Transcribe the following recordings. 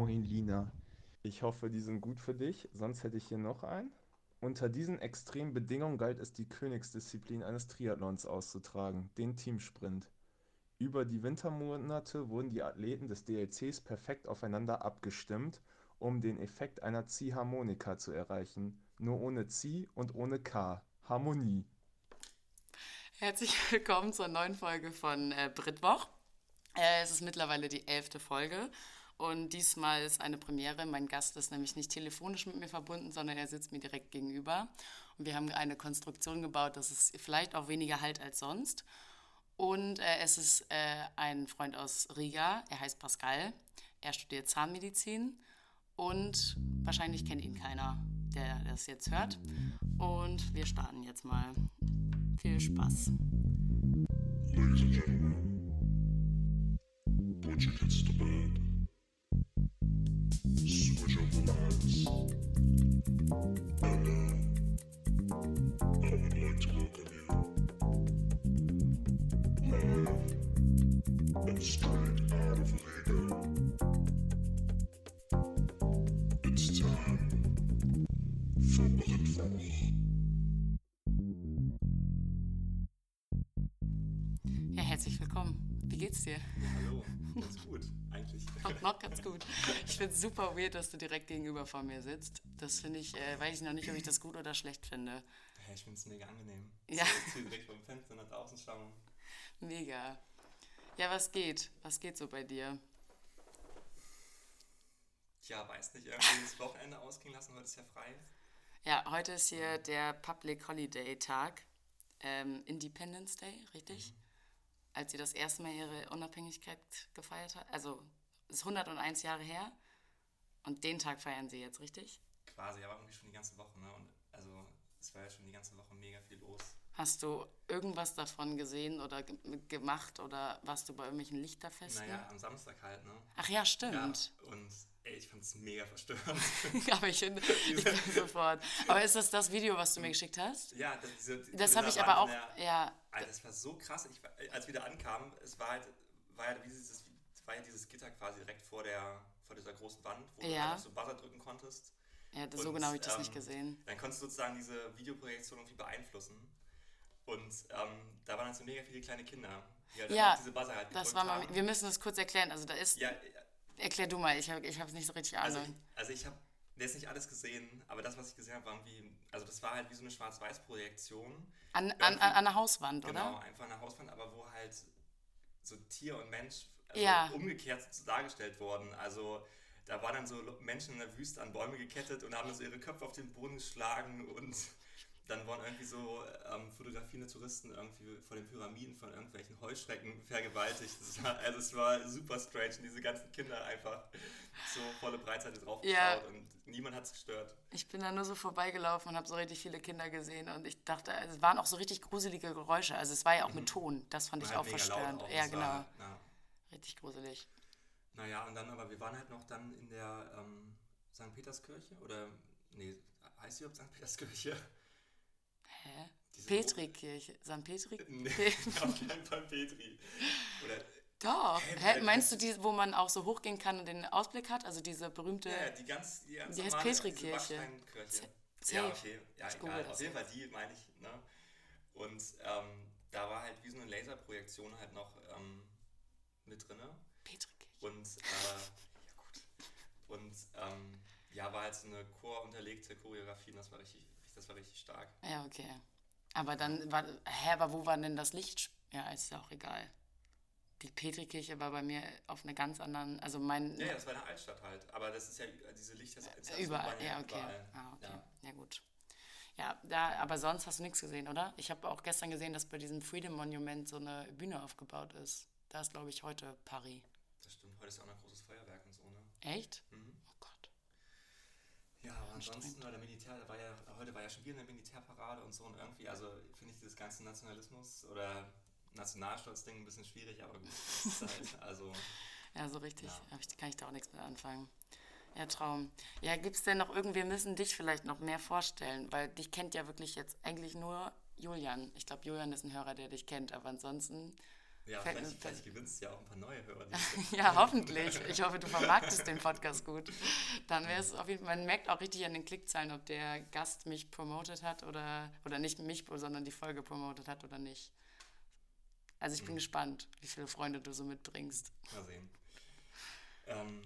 Moin Lina. Ich hoffe, die sind gut für dich, sonst hätte ich hier noch einen. Unter diesen extremen Bedingungen galt es, die Königsdisziplin eines Triathlons auszutragen, den Teamsprint. Über die Wintermonate wurden die Athleten des DLCs perfekt aufeinander abgestimmt, um den Effekt einer Ziehharmonika zu erreichen. Nur ohne Zieh und ohne K. Harmonie. Herzlich willkommen zur neuen Folge von äh, Britwoch. Äh, es ist mittlerweile die elfte Folge und diesmal ist eine Premiere. Mein Gast ist nämlich nicht telefonisch mit mir verbunden, sondern er sitzt mir direkt gegenüber. Und wir haben eine Konstruktion gebaut, dass es vielleicht auch weniger halt als sonst. Und äh, es ist äh, ein Freund aus Riga, er heißt Pascal. Er studiert Zahnmedizin und wahrscheinlich kennt ihn keiner, der das jetzt hört. Und wir starten jetzt mal. Viel Spaß. Ladies and gentlemen, your kids to bed. Ja, herzlich willkommen. Wie geht's dir? Hallo, ganz gut, eigentlich. Noch, noch ganz gut. Ich finde es super weird, dass du direkt gegenüber von mir sitzt. Das finde ich, äh, weiß ich noch nicht, ob ich das gut oder schlecht finde. Ja, ich finde es mega angenehm. Ja. So, jetzt direkt vom Fenster nach draußen schauen. Mega. Ja, was geht? Was geht so bei dir? Tja, weiß nicht, irgendwie das Wochenende ausgehen lassen, heute ist ja frei. Ja, heute ist hier der Public Holiday Tag. Ähm, Independence Day, richtig? Als sie das erste Mal ihre Unabhängigkeit gefeiert hat. Also, es ist 101 Jahre her. Und den Tag feiern sie jetzt, richtig? Quasi, aber irgendwie schon die ganze Woche, ne? Und also, es war ja schon die ganze Woche mega viel los. Hast du irgendwas davon gesehen oder ge gemacht oder warst du bei irgendwelchen Lichterfesten? Naja, am Samstag halt, ne? Ach ja, stimmt. Ja, und ey, ich fand es mega verstörend. Aber ich finde, sofort. Aber ist das das Video, was du mir geschickt hast? ja, das, diese, Das dieser habe ich aber auch, der- ja, Alter, das war so krass. Ich, als wir da ankamen, es war halt, war ja dieses, war ja dieses Gitter quasi direkt vor der, vor dieser großen Wand, wo du Ja. einfach so Buzzer drücken konntest. ja so Und, genau habe ich das ähm, nicht gesehen. Dann konntest du sozusagen diese Videoprojektion irgendwie beeinflussen. Und ähm, da waren dann so mega viele kleine Kinder, die halt Ja, diese Buzzer halt das war mal, haben. wir müssen das kurz erklären. Also da ist, Ja, erklär du mal, ich habe ich es nicht so richtig also Ahnung. ich, also ich habe jetzt nicht alles gesehen, aber das, was ich gesehen habe, war irgendwie, also das war halt wie so eine Schwarz-Weiß-Projektion. An, an, an, an der Hauswand, Genau, oder? einfach eine Hauswand, aber wo halt so Tier und Mensch also Ja. umgekehrt dargestellt wurden. Also da waren dann so Menschen in der Wüste an Bäume gekettet und haben so ihre Köpfe auf den Boden geschlagen und dann wurden irgendwie so ähm, fotografierende Touristen irgendwie vor den Pyramiden von irgendwelchen Heuschrecken vergewaltigt. War, also es war super strange und diese ganzen Kinder einfach so volle Breitseite drauf Ja. und niemand hat es gestört. Ich bin da nur so vorbeigelaufen und habe so richtig viele Kinder gesehen und ich dachte, also es waren auch so richtig gruselige Geräusche. Also es war ja auch mit Ton, das fand ich War auch halt laut verstörend. auch. Ja, genau. War, ja. Richtig gruselig. Naja, und dann, aber wir waren halt noch dann in der ähm, St. Peterskirche oder, nee, heißt sie überhaupt St. Peterskirche? Hä? Diese Petrikirche. St. Petri? Nee, auf keinen Fall Petri. Oder, Doch. Hä, meinst du die, wo man auch so hochgehen kann und den Ausblick hat? Also diese berühmte. ja, die ganz, die ganz Die heißt Petrikirche. Ja, okay, ja, Ich egal. Auf jeden Fall die, meine ich, ne? Und ähm, da war halt wie so eine Laserprojektion halt noch ähm, mit drinne. Petrikirche. Und, äh, ja gut. Und, ähm, ja, war halt so eine chorunterlegte Choreografie und das war richtig, das war richtig stark. Ja, okay. Aber dann war. Hä, aber wo war denn das Licht? Ja, ist ja auch egal. Die Petrikirche war bei mir auf einer ganz anderen. Also mein. Ja, ja, das war in der Altstadt halt. Aber das ist ja diese Lichter. Überall, ja, okay. Ah, okay. Ja. gut. Ja, da, aber sonst hast du nichts gesehen, oder? Ich habe auch gestern gesehen, dass bei diesem Freedom Monument so eine Bühne aufgebaut ist. Da ist, glaube ich, heute Paris. Das stimmt, heute ist ja auch noch ein großes Feuerwerk und so, ne? Echt? Mhm. Ja, aber ansonsten war der Militär, da war ja, heute war ja schon wieder eine Militärparade und so und irgendwie, also finde ich dieses ganze Nationalismus oder Nationalstolz-Ding ein bisschen schwierig, aber gut, das ist halt, also, Ja, so richtig. Ja. Ich, kann ich da auch nichts mit anfangen. Ja, Traum. Ja, gibt es denn noch irgendwie, wir müssen dich vielleicht noch mehr vorstellen, weil dich kennt ja wirklich jetzt eigentlich nur Julian. Ich glaube, Julian ist ein Hörer, der dich kennt, aber ansonsten Ja, vielleicht, mir- vielleicht gewinnst du ja auch ein paar neue Hörer. Ja, hoffentlich. Ich hoffe, du vermarktest den Podcast gut. Dann wäre es auf jeden Fall, man merkt auch richtig an den Klickzahlen, ob der Gast mich promotet hat oder, oder nicht mich, sondern die Folge promotet hat oder nicht. Also ich bin gespannt, wie viele Freunde du so mitbringst. Mal sehen. Ähm,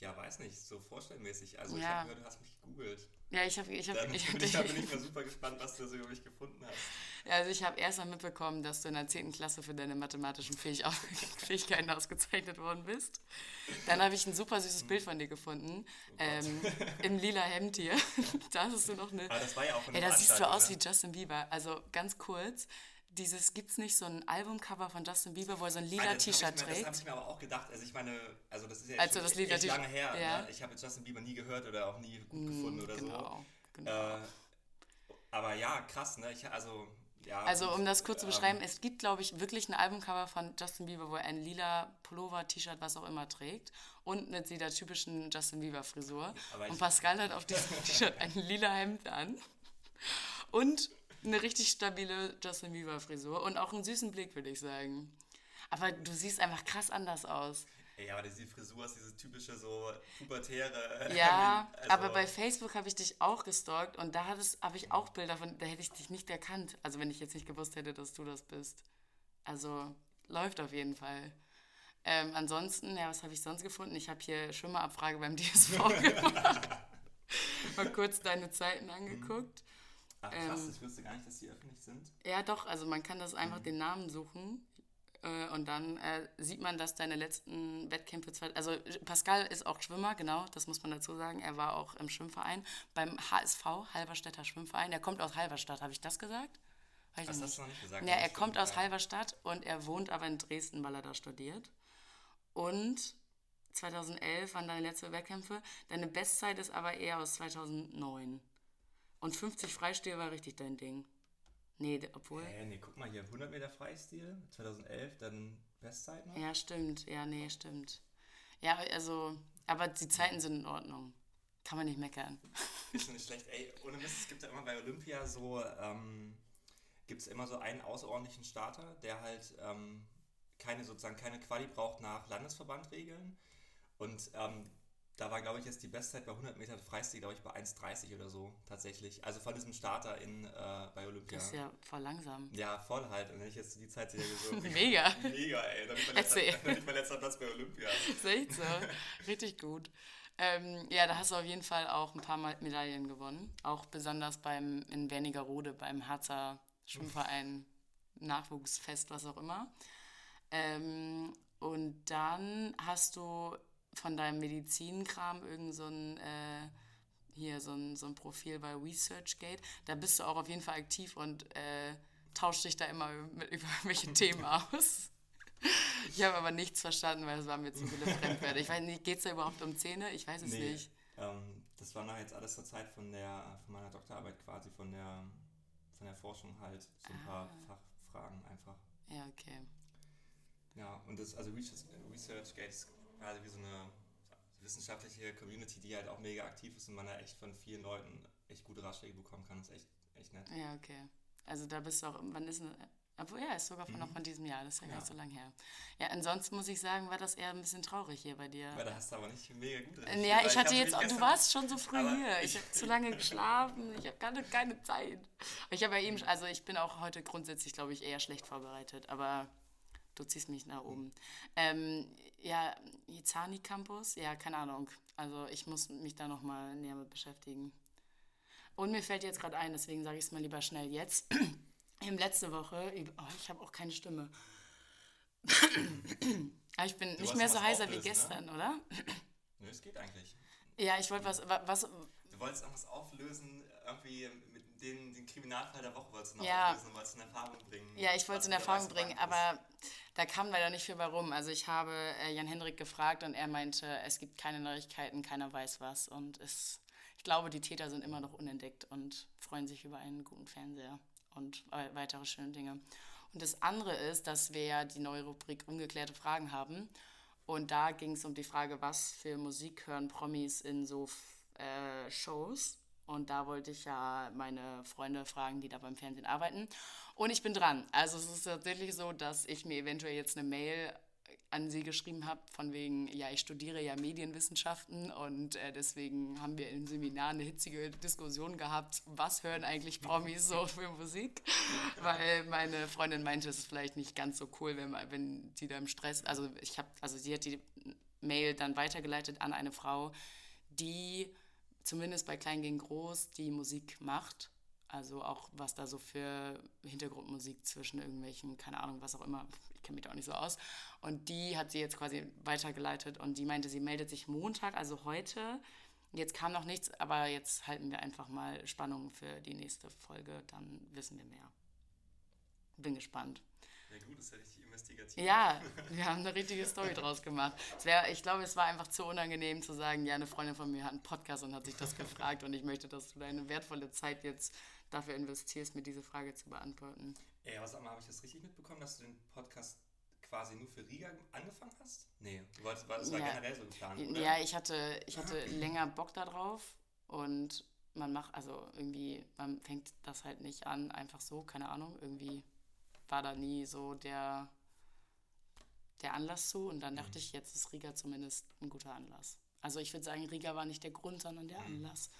ja, weiß nicht, so vorstellmäßig. Also ich Ja. habe gehört, du hast mich gegoogelt. Ja, ich habe, ich Dann ich, bin ich, da bin ich mal super gespannt, was du so über mich gefunden hast. also ich habe erst mal mitbekommen, dass du in der 10. Klasse für deine mathematischen Fähig Fähigkeiten ausgezeichnet worden bist. Dann habe ich ein super süßes Bild von dir gefunden, ähm, im lila Hemd hier. da hast du noch eine Aber das war ja auch von Ey, da siehst du aus wie ne? Justin Bieber. Also ganz kurz, dieses, gibt's nicht so ein Albumcover von Justin Bieber, wo er so ein lila T-Shirt mir- Das habe trägt? ich mir aber auch gedacht. Also ich meine, also das ist ja Also lila echt T-Shirt- lange her. ja. Ne? Ich habe jetzt Justin Bieber nie gehört oder auch nie gut gefunden oder Genau, so. genau. Äh, aber ja, krass, ne? Ich, also, ja. Also um das kurz zu ähm, beschreiben, es gibt, glaube ich, wirklich ein Albumcover von Justin Bieber, wo er ein lila Pullover, T-Shirt, was auch immer trägt und mit dieser typischen Justin Bieber Frisur. Und Pascal hat auf diesem T-Shirt ein lila Hemd an und eine richtig stabile Justin Bieber Frisur und auch einen süßen Blick, würde ich sagen. Aber du siehst einfach krass anders aus. Ey, aber diese Frisur ist dieses typische so pubertäre. Ja, also, aber bei Facebook habe ich dich auch gestalkt und da habe ich auch Bilder von, da hätte ich dich nicht erkannt. Also wenn ich jetzt nicht gewusst hätte, dass du das bist. Also läuft auf jeden Fall. Ähm, ansonsten, ja, was habe ich sonst gefunden? Ich habe hier Schwimmerabfrage beim DSV gemacht. Mal kurz deine Zeiten angeguckt. Ach krass, ähm, ich wusste gar nicht, dass die öffentlich sind. Ja, doch, also man kann das einfach den Namen suchen. Äh, und dann äh, sieht man, dass deine letzten Wettkämpfe, zwei, also Pascal ist auch Schwimmer, genau, das muss man dazu sagen. Er war auch im Schwimmverein beim HSV, Halberstädter Schwimmverein. Er kommt aus Halberstadt, habe ich das gesagt? Weiß Das hast du noch nicht gesagt. Ja, er kommt aus. Halberstadt und er wohnt aber in Dresden, weil er da studiert. Und 2011 waren deine letzten Wettkämpfe. Deine Bestzeit ist aber eher aus 2009. Und 50 Freistil war richtig dein Ding. Nee, obwohl. Hä, nee, guck mal hier, 100 Meter Freistil, 2011, dann Bestzeit noch. Ja, stimmt. Ja, nee, stimmt. Ja, also, aber die Zeiten sind in Ordnung. Kann man nicht meckern. Ist schon nicht schlecht. Ey, ohne Mist, es gibt ja immer bei Olympia so, ähm, gibt es immer so einen außerordentlichen Starter, der halt ähm, keine, sozusagen keine Quali braucht nach Landesverbandregeln. Und ähm, da war, glaube ich, jetzt die Bestzeit bei 100 Meter Freistil, glaube ich, bei 1,30 oder so tatsächlich. Also von diesem Starter in, äh, bei Olympia. Das ist ja voll langsam. Ja, voll halt. Und wenn ich jetzt die Zeit sehe, so. Mega. Mega, ey. Dann bin ich mein letzter, ich mein letzter Platz bei Olympia. Ist echt so. Richtig gut. Ähm, ja, da hast du auf jeden Fall auch ein paar Mal Medaillen gewonnen. Auch besonders beim in Wernigerode, beim Harzer Schwimmverein, Nachwuchsfest, was auch immer. Ähm, und dann hast du von deinem Medizinkram irgend so ein, äh, hier so ein, so ein Profil bei ResearchGate. Da bist du auch auf jeden Fall aktiv und äh, tauscht dich da immer mit, über welche Themen aus. Ich habe aber nichts verstanden, weil es waren mir zu viele Fremdwörter. Ich weiß nicht, geht es da überhaupt um Zähne? Ich weiß es Nee, nicht. ähm, das war noch jetzt alles zur Zeit von der von meiner Doktorarbeit quasi, von der von der Forschung halt, so ein paar Ah. Fachfragen einfach. Ja, okay. Ja, und das, also Research, ResearchGate ist quasi wie so eine wissenschaftliche Community, die halt auch mega aktiv ist und man da echt von vielen Leuten echt gute Ratschläge bekommen kann. Das ist echt, echt nett. Ja, okay. Also da bist du auch, wann ist denn, obwohl ja, ist sogar von, noch von diesem Jahr, das ist ja, gar Ja. nicht so lang her. Ja, ansonsten muss ich sagen, war das eher ein bisschen traurig hier bei dir. Weil da hast du aber nicht mega gut recherchiert, Ja, weil ich hatte jetzt, du warst schon so früh hier. Ich ich- habe zu lange geschlafen. Ich habe keine, keine Zeit. Ich habe ja eben, also ich bin auch heute grundsätzlich, glaube ich, eher schlecht vorbereitet, aber du ziehst mich nach oben. Ähm, ja, Izani Campus, ja, keine Ahnung. Also ich muss mich da nochmal näher mit beschäftigen. Und mir fällt jetzt gerade ein, deswegen sage ich es mal lieber schnell jetzt. Im letzte Woche, oh, ich habe auch keine Stimme. Aber ich bin nicht wolltest mehr so was heißer wie auflösen, ne? gestern, oder? Nö, es geht eigentlich. Ja, ich wollte was, wa- was, Du wolltest irgendwas auflösen, irgendwie den, den Kriminalfall der Woche wolltest du noch Ja. auflösen und wolltest in Erfahrung bringen. ja, ich wollte es in Erfahrung bringen, aber da kam leider nicht viel bei rum. Also ich habe äh, Jan Hendrik gefragt und er meinte, es gibt keine Neuigkeiten, keiner weiß was und es, ich glaube, die Täter sind immer noch unentdeckt und freuen sich über einen guten Fernseher und äh, weitere schöne Dinge. Und das andere ist, dass wir ja die neue Rubrik ungeklärte Fragen haben. Und da ging es um die Frage, was für Musik hören Promis in so äh, Shows. Und da wollte ich ja meine Freunde fragen, die da beim Fernsehen arbeiten. Und ich bin dran. Also es ist tatsächlich so, dass ich mir eventuell jetzt eine Mail an sie geschrieben habe, von wegen, ja, ich studiere ja Medienwissenschaften und äh, deswegen haben wir im Seminar eine hitzige Diskussion gehabt, was hören eigentlich Promis so für Musik, weil meine Freundin meinte, es ist vielleicht nicht ganz so cool, wenn, man- wenn die da im Stress, also ich habe, also sie hat die Mail dann weitergeleitet an eine Frau, die zumindest bei Klein gegen Groß die Musik macht. Also auch was da so für Hintergrundmusik zwischen irgendwelchen, keine Ahnung, was auch immer, ich kenne mich da auch nicht so aus. Und die hat sie jetzt quasi weitergeleitet und die meinte, sie meldet sich Montag, also heute. Jetzt kam noch nichts, aber jetzt halten wir einfach mal Spannung für die nächste Folge, dann wissen wir mehr. Bin gespannt. Ja gut, das ist ja richtig investigativ. Ja, wir haben eine richtige Story draus gemacht. Es wär, ich glaube, es war einfach zu unangenehm zu sagen, ja, eine Freundin von mir hat einen Podcast und hat sich das gefragt und ich möchte, dass du deine wertvolle Zeit jetzt dafür investierst, mir diese Frage zu beantworten. Ey, was habe ich das richtig mitbekommen, dass du den Podcast quasi nur für Riga angefangen hast? Nee, du wolltest, war- das war Ja. generell so geplant, oder? Ja, ich hatte, ich hatte länger Bock darauf und man macht, also irgendwie, man fängt das halt nicht an, einfach so, keine Ahnung, irgendwie war da nie so der, der Anlass zu und dann dachte ich, jetzt ist Riga zumindest ein guter Anlass. Also ich würde sagen, Riga war nicht der Grund, sondern der Anlass.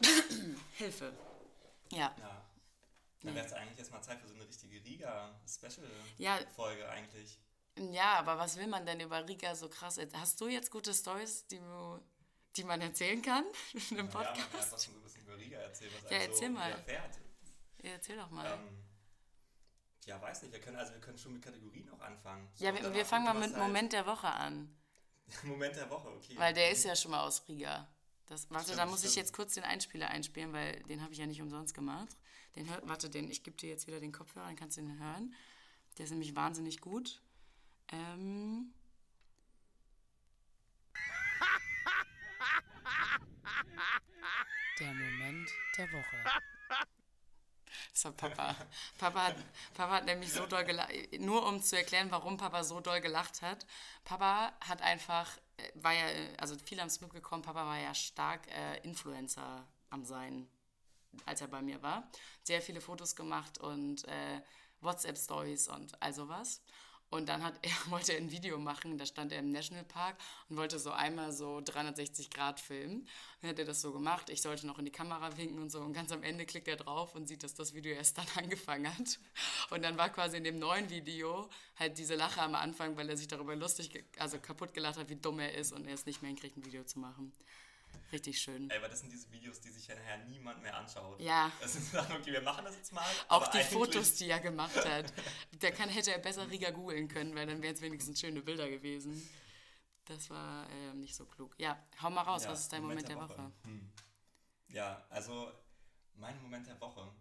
Hilfe. Ja. Ja. Dann wäre es eigentlich jetzt mal Zeit für so eine richtige Riga-Special-Folge Ja. eigentlich. Ja, aber was will man denn über Riga so krass? Hast du jetzt gute Stories, die, du- die man erzählen kann in einem Ja, man kann Podcast? einfach so ein bisschen über Riga erzählen, was Ja, erzähl so mal. Ja, erzähl doch mal. Ähm, ja, weiß nicht, wir können, also wir können schon mit Kategorien auch anfangen. So, ja, wir, wir fangen mal mit halt- Moment der Woche an. Moment der Woche, okay. Weil der ist ja schon mal aus Riga. Das, warte, Stimmt, da muss ich stimmt. jetzt kurz den Einspieler einspielen, weil den habe ich ja nicht umsonst gemacht. Den hört, warte, den, ich gebe dir jetzt wieder den Kopfhörer, dann kannst du den hören. Der ist nämlich wahnsinnig gut. Ähm. Der Moment der Woche. Das war Papa. Papa hat, Papa hat nämlich so doll gelacht. Nur um zu erklären, warum Papa so doll gelacht hat. Papa hat einfach, äh, war ja, äh, also viele haben es mitbekommen, Papa war ja stark äh, Influencer am Sein, als er bei mir war. Sehr viele Fotos gemacht und äh, WhatsApp-Stories und all sowas. Und dann hat er, wollte er ein Video machen, da stand er im Nationalpark und wollte so einmal so 360 Grad filmen. Dann hat er das so gemacht, ich sollte noch in die Kamera winken und so. Und ganz am Ende klickt er drauf und sieht, dass das Video erst dann angefangen hat. Und dann war quasi in dem neuen Video halt diese Lache am Anfang, weil er sich darüber lustig, also kaputt gelacht hat, wie dumm er ist und er es nicht mehr hinkriegt, ein Video zu machen. Richtig schön. Ey, aber das sind diese Videos, die sich ja nachher niemand mehr anschaut. Ja. Das ist dann, okay, wir machen das jetzt mal. Auch die Fotos, die er gemacht hat. Da kann, hätte er besser Riga googeln können, weil dann wären es wenigstens schöne Bilder gewesen. Das war ähm, nicht so klug. Ja, hau mal raus, Ja, was ist dein Moment, der Woche? Hm. Ja, also mein Moment der Woche.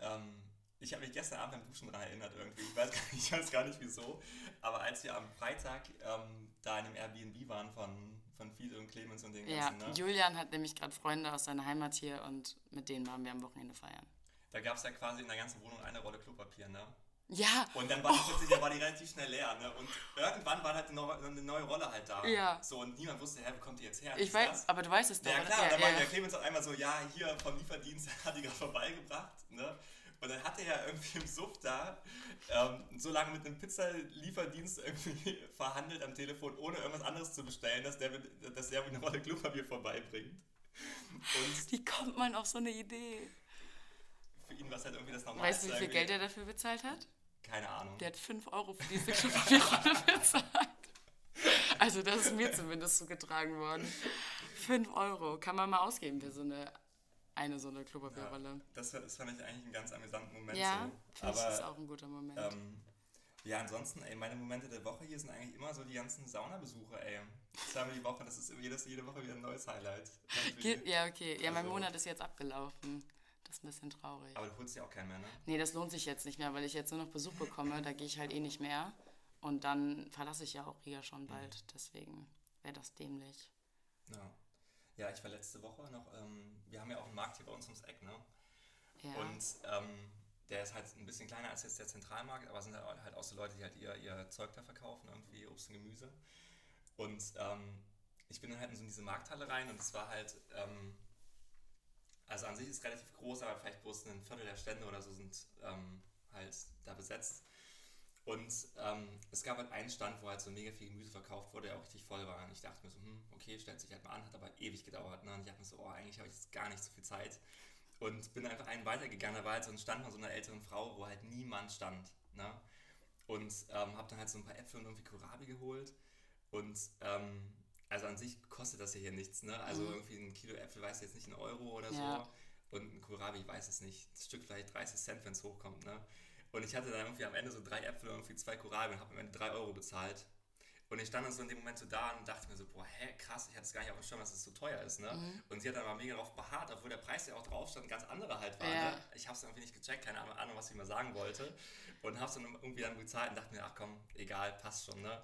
Ähm, ich habe mich gestern Abend beim Duschen daran erinnert irgendwie. Ich weiß, gar nicht, ich weiß gar nicht wieso. Aber als wir am Freitag ähm, da in einem Airbnb waren von, von Fiete und Clemens und den Ja, ganzen, ne? Julian hat nämlich gerade Freunde aus seiner Heimat hier und mit denen waren wir am Wochenende feiern. da gab es ja quasi in der ganzen Wohnung eine Rolle Klopapier, ne? Ja, Und dann war die plötzlich, da war die relativ schnell leer, ne? Und irgendwann war halt eine neue, eine neue Rolle halt da. Ja. So, und niemand wusste, hä, wo kommt die jetzt her? ich weiß, das? aber du weißt es doch. Ja klar, und dann ja, war ja. der Clemens auf einmal so, ja, hier vom Lieferdienst hat die gerade vorbeigebracht, ne? Und dann hat er ja irgendwie im Suff da ähm, so lange mit einem Pizzalieferdienst irgendwie verhandelt am Telefon, ohne irgendwas anderes zu bestellen, dass der, mit- dass der mit einer Rolle Klopapier vorbeibringt. Und Wie kommt man auf so eine Idee? für ihn war es halt irgendwie das Normalste. Weißt du, wie viel. Geld er dafür bezahlt hat? Keine Ahnung. Der hat 5 Euro für diese Klopapierrolle bezahlt. Also das ist mir zumindest zugetragen worden. 5 Euro kann man mal ausgeben für so eine, eine so eine Klopapierrolle. Das, das fand ich eigentlich einen ganz amüsanten Moment. Ja, so. Aber ist auch ein guter Moment. Ähm, ja, ansonsten, ey, meine Momente der Woche hier sind eigentlich immer so die ganzen Saunabesuche, ey. Zweimal die Woche, das ist jedes, jede Woche wieder ein neues Highlight. Ge- ja, okay. Ja, mein Also- Monat ist jetzt abgelaufen. Das ist ein bisschen traurig. Aber du holst ja auch keinen mehr, ne? Nee, das lohnt sich jetzt nicht mehr, weil ich jetzt nur noch Besuch bekomme. Da gehe ich halt eh nicht mehr. Und dann verlasse ich ja auch Riga schon bald. Deswegen wäre das dämlich. Ja. Ja, ich war letzte Woche noch, ähm, wir haben ja auch einen Markt hier bei uns ums Eck, ne? Ja. Und ähm, der ist halt ein bisschen kleiner als jetzt der Zentralmarkt, aber sind halt halt auch so Leute, die halt ihr, ihr Zeug da verkaufen, irgendwie Obst und Gemüse. Und ähm, ich bin dann halt in so diese Markthalle rein und es war halt, ähm, also an sich ist es relativ groß, aber vielleicht bloß ein Viertel der Stände oder so sind ähm, halt da besetzt. Und ähm, es gab halt einen Stand, wo halt so mega viel Gemüse verkauft wurde, der auch richtig voll war. Und ich dachte mir so, hm, okay, stellt sich halt mal an, hat aber ewig gedauert. Ne? Und ich dachte mir so, oh, eigentlich habe ich jetzt gar nicht so viel Zeit. Und bin einfach einen weitergegangen. Da war halt so ein Stand von so einer älteren Frau, wo halt niemand stand. Ne? Und ähm, habe dann halt so ein paar Äpfel und irgendwie Kohlrabi geholt. Und ähm, also an sich kostet das ja hier nichts. Ne? Also Mhm. irgendwie ein Kilo Äpfel, weiß ich jetzt nicht, ein Euro oder Ja. so. Und ein Kohlrabi, ich weiß es nicht. Das Stück vielleicht 30 Cent, wenn es hochkommt. Ne? Und ich hatte dann irgendwie am Ende so drei Äpfel und irgendwie zwei Kohlrabi und habe am Ende drei Euro bezahlt. Und ich stand dann so in dem Moment so da und dachte mir so, boah, hä, krass, ich hatte es gar nicht auf dem Schirm, dass es so teuer ist, ne? Mhm. Und sie hat dann aber mega darauf beharrt, obwohl der Preis ja auch drauf stand, ganz anderer halt war, Ja. ne? Ich habe es irgendwie nicht gecheckt, keine Ahnung, was sie mir sagen wollte. Und habe es dann irgendwie dann bezahlt und dachte mir, ach komm, egal, passt schon, ne?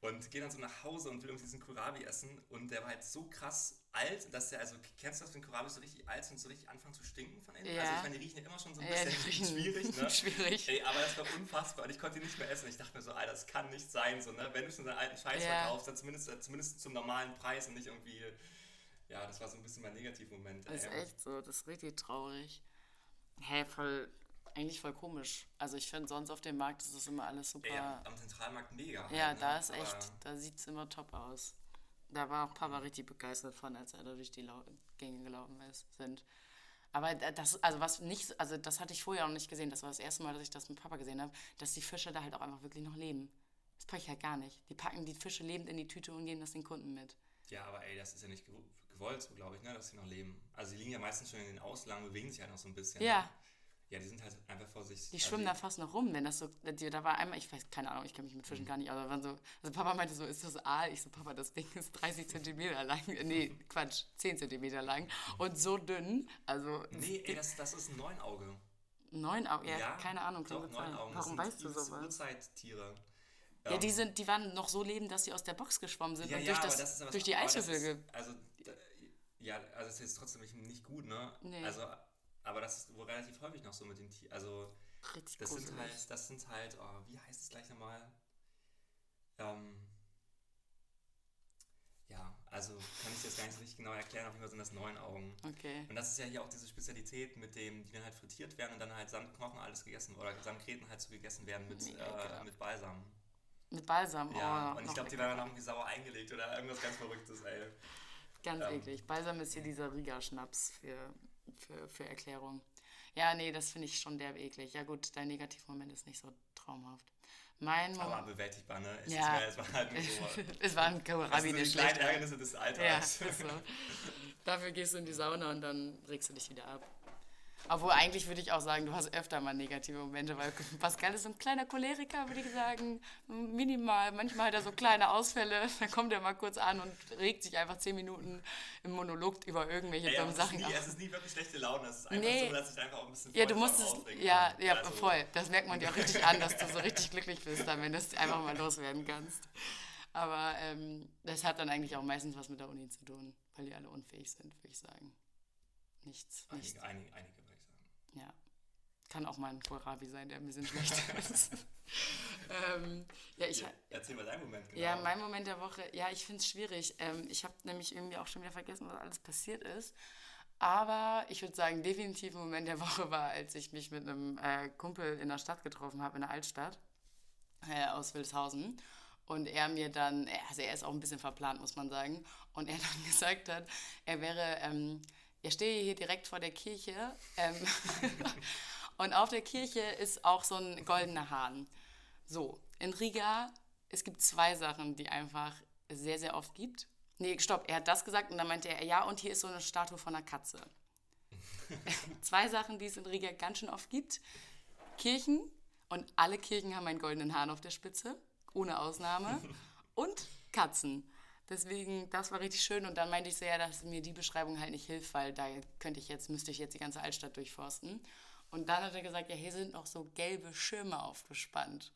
Und gehe dann so nach Hause und will irgendwie diesen Kohlrabi essen und der war halt so krass alt, dass der, also kennst du das, wenn Kohlrabi so richtig alt sind und so richtig anfangen zu stinken von innen? Ja. Also ich meine, die riechen ja immer schon so ein Ja, bisschen riechen schwierig, ne? schwierig. Ey, aber das war unfassbar und ich konnte ihn nicht mehr essen. Ich dachte mir so, Alter, das kann nicht sein, so, ne? Wenn du schon deinen alten Scheiß Ja. verkaufst, dann zumindest, zumindest zum normalen Preis und nicht irgendwie, ja, das war so ein bisschen mein Negativmoment. Das ist echt so, das ist richtig traurig. Hä, voll, eigentlich voll komisch. Also ich finde, sonst auf dem Markt ist das immer alles super. Ja, am Zentralmarkt mega. halt, ne? da ist Aber echt, da sieht es immer top aus. Da war auch Papa richtig begeistert von, als er da durch die Lau Gänge gelaufen ist, sind. Aber da- das, also was nicht, also das hatte ich vorher auch nicht gesehen. Das war das erste Mal, dass ich das mit Papa gesehen habe, dass die Fische da halt auch einfach wirklich noch leben. Das packe ich halt gar nicht. Die packen die Fische lebend in die Tüte und geben das den Kunden mit. Ja, aber ey, das ist ja nicht gew- gewollt, so glaube ich, ne, dass sie noch leben. Also die liegen ja meistens schon in den Auslagen, bewegen sich halt noch so ein bisschen. Ja. Ja, die sind halt einfach vor sich. Die schwimmen da fast noch rum, wenn das so. Da war einmal, ich weiß, keine Ahnung, ich kenne mich mit Fischen gar nicht aber waren so. Also Papa meinte so, ist das Aal? Ich so, Papa, das Ding ist 30 Zentimeter lang. Nee, Quatsch, 10 Zentimeter lang und so dünn. Also Nee, ey, das, das ist ein Neunauge. neun Augen, ja, keine Ahnung, doch. Neunaugen. Das Warum sind weißt du sowas? Urzeittiere. Ja, die, Ähm, sind, die waren noch so lebend, dass sie aus der Box geschwommen sind Ja, und ja, durch, aber das, das durch die ist- Also, ja, also es ist jetzt trotzdem nicht, nicht gut, ne? Nee. Also, aber das ist wohl relativ häufig noch so mit den Tieren. Also, Richtig das sind halt, das sind halt, oh, wie heißt es gleich nochmal? Ähm, ja, also kann ich das gar nicht so richtig genau erklären, auf jeden Fall sind das neun Augen. Okay. Und das ist ja hier auch diese Spezialität, mit dem, die dann halt frittiert werden und dann halt samt Knochen alles gegessen oder samt Kreten halt so gegessen werden mit, äh, mit Balsam. Mit Balsam. Ja, oh, und ich glaube, die werden dann irgendwie sauer eingelegt oder irgendwas ganz Verrücktes, ey. Ganz Ähm. eklig. Balsam ist hier dieser Riga-Schnaps für, für, für Erklärung. Ja, nee, das finde ich schon derb eklig. Ja gut, dein Negativmoment ist nicht so traumhaft. Mein Aber Moment... bewältigbar, ne? Es, Ja. ist es war halt nur so. es war ein Kohlrabi, der schlecht. Ärgernisse des Ja, Alltags. ist so. Dafür gehst du in die Sauna und dann regst du dich wieder ab. Obwohl, eigentlich würde ich auch sagen, du hast öfter mal negative Momente, weil Pascal ist so ein kleiner Choleriker, würde ich sagen. Minimal. Manchmal hat er so kleine Ausfälle, dann kommt er mal kurz an und regt sich einfach zehn Minuten im Monolog über irgendwelche Ey, dummen Sachen auf. es ist nie wirklich schlechte Laune. Es ist einfach Nee. so, dass ich einfach auch ein bisschen Ja, du musst es, ja, ja, Also, voll. Das merkt man dir auch richtig an, dass du so richtig glücklich bist dann, wenn du es einfach mal loswerden kannst. Aber ähm, das hat dann eigentlich auch meistens was mit der Uni zu tun, weil die alle unfähig sind, würde ich sagen. Nichts, nichts. Einige, einige, einige würde ich sagen. Ja. Kann auch mal ein Kohlrabi sein, der ein bisschen schlechter ist. ähm, ja, ich, Ja, erzähl mal deinen Moment genau. ja, mein Moment der Woche, ja, ich finde es schwierig. Ähm, ich habe nämlich irgendwie auch schon wieder vergessen, was alles passiert ist. Aber ich würde sagen, definitiv ein Moment der Woche war, als ich mich mit einem äh, Kumpel in der Stadt getroffen habe, in der Altstadt äh, aus Wildshausen. Und er mir dann, also er ist auch ein bisschen verplant, muss man sagen. Und er dann gesagt hat, er wäre, ähm, er stehe hier direkt vor der Kirche. Ähm, und auf der Kirche ist auch so ein goldener Hahn. So, in Riga, es gibt zwei Sachen, die einfach sehr, sehr oft gibt. Nee, stopp, er hat das gesagt und dann meinte er, ja, und hier ist so eine Statue von einer Katze. zwei Sachen, die es in Riga ganz schön oft gibt. Kirchen und alle Kirchen haben einen goldenen Hahn auf der Spitze, ohne Ausnahme. Und Katzen. Deswegen, das war richtig schön. Und dann meinte ich so, ja, dass mir die Beschreibung halt nicht hilft, weil da könnte ich jetzt, müsste ich jetzt die ganze Altstadt durchforsten. Und dann hat er gesagt, ja, hier sind noch so gelbe Schirme aufgespannt.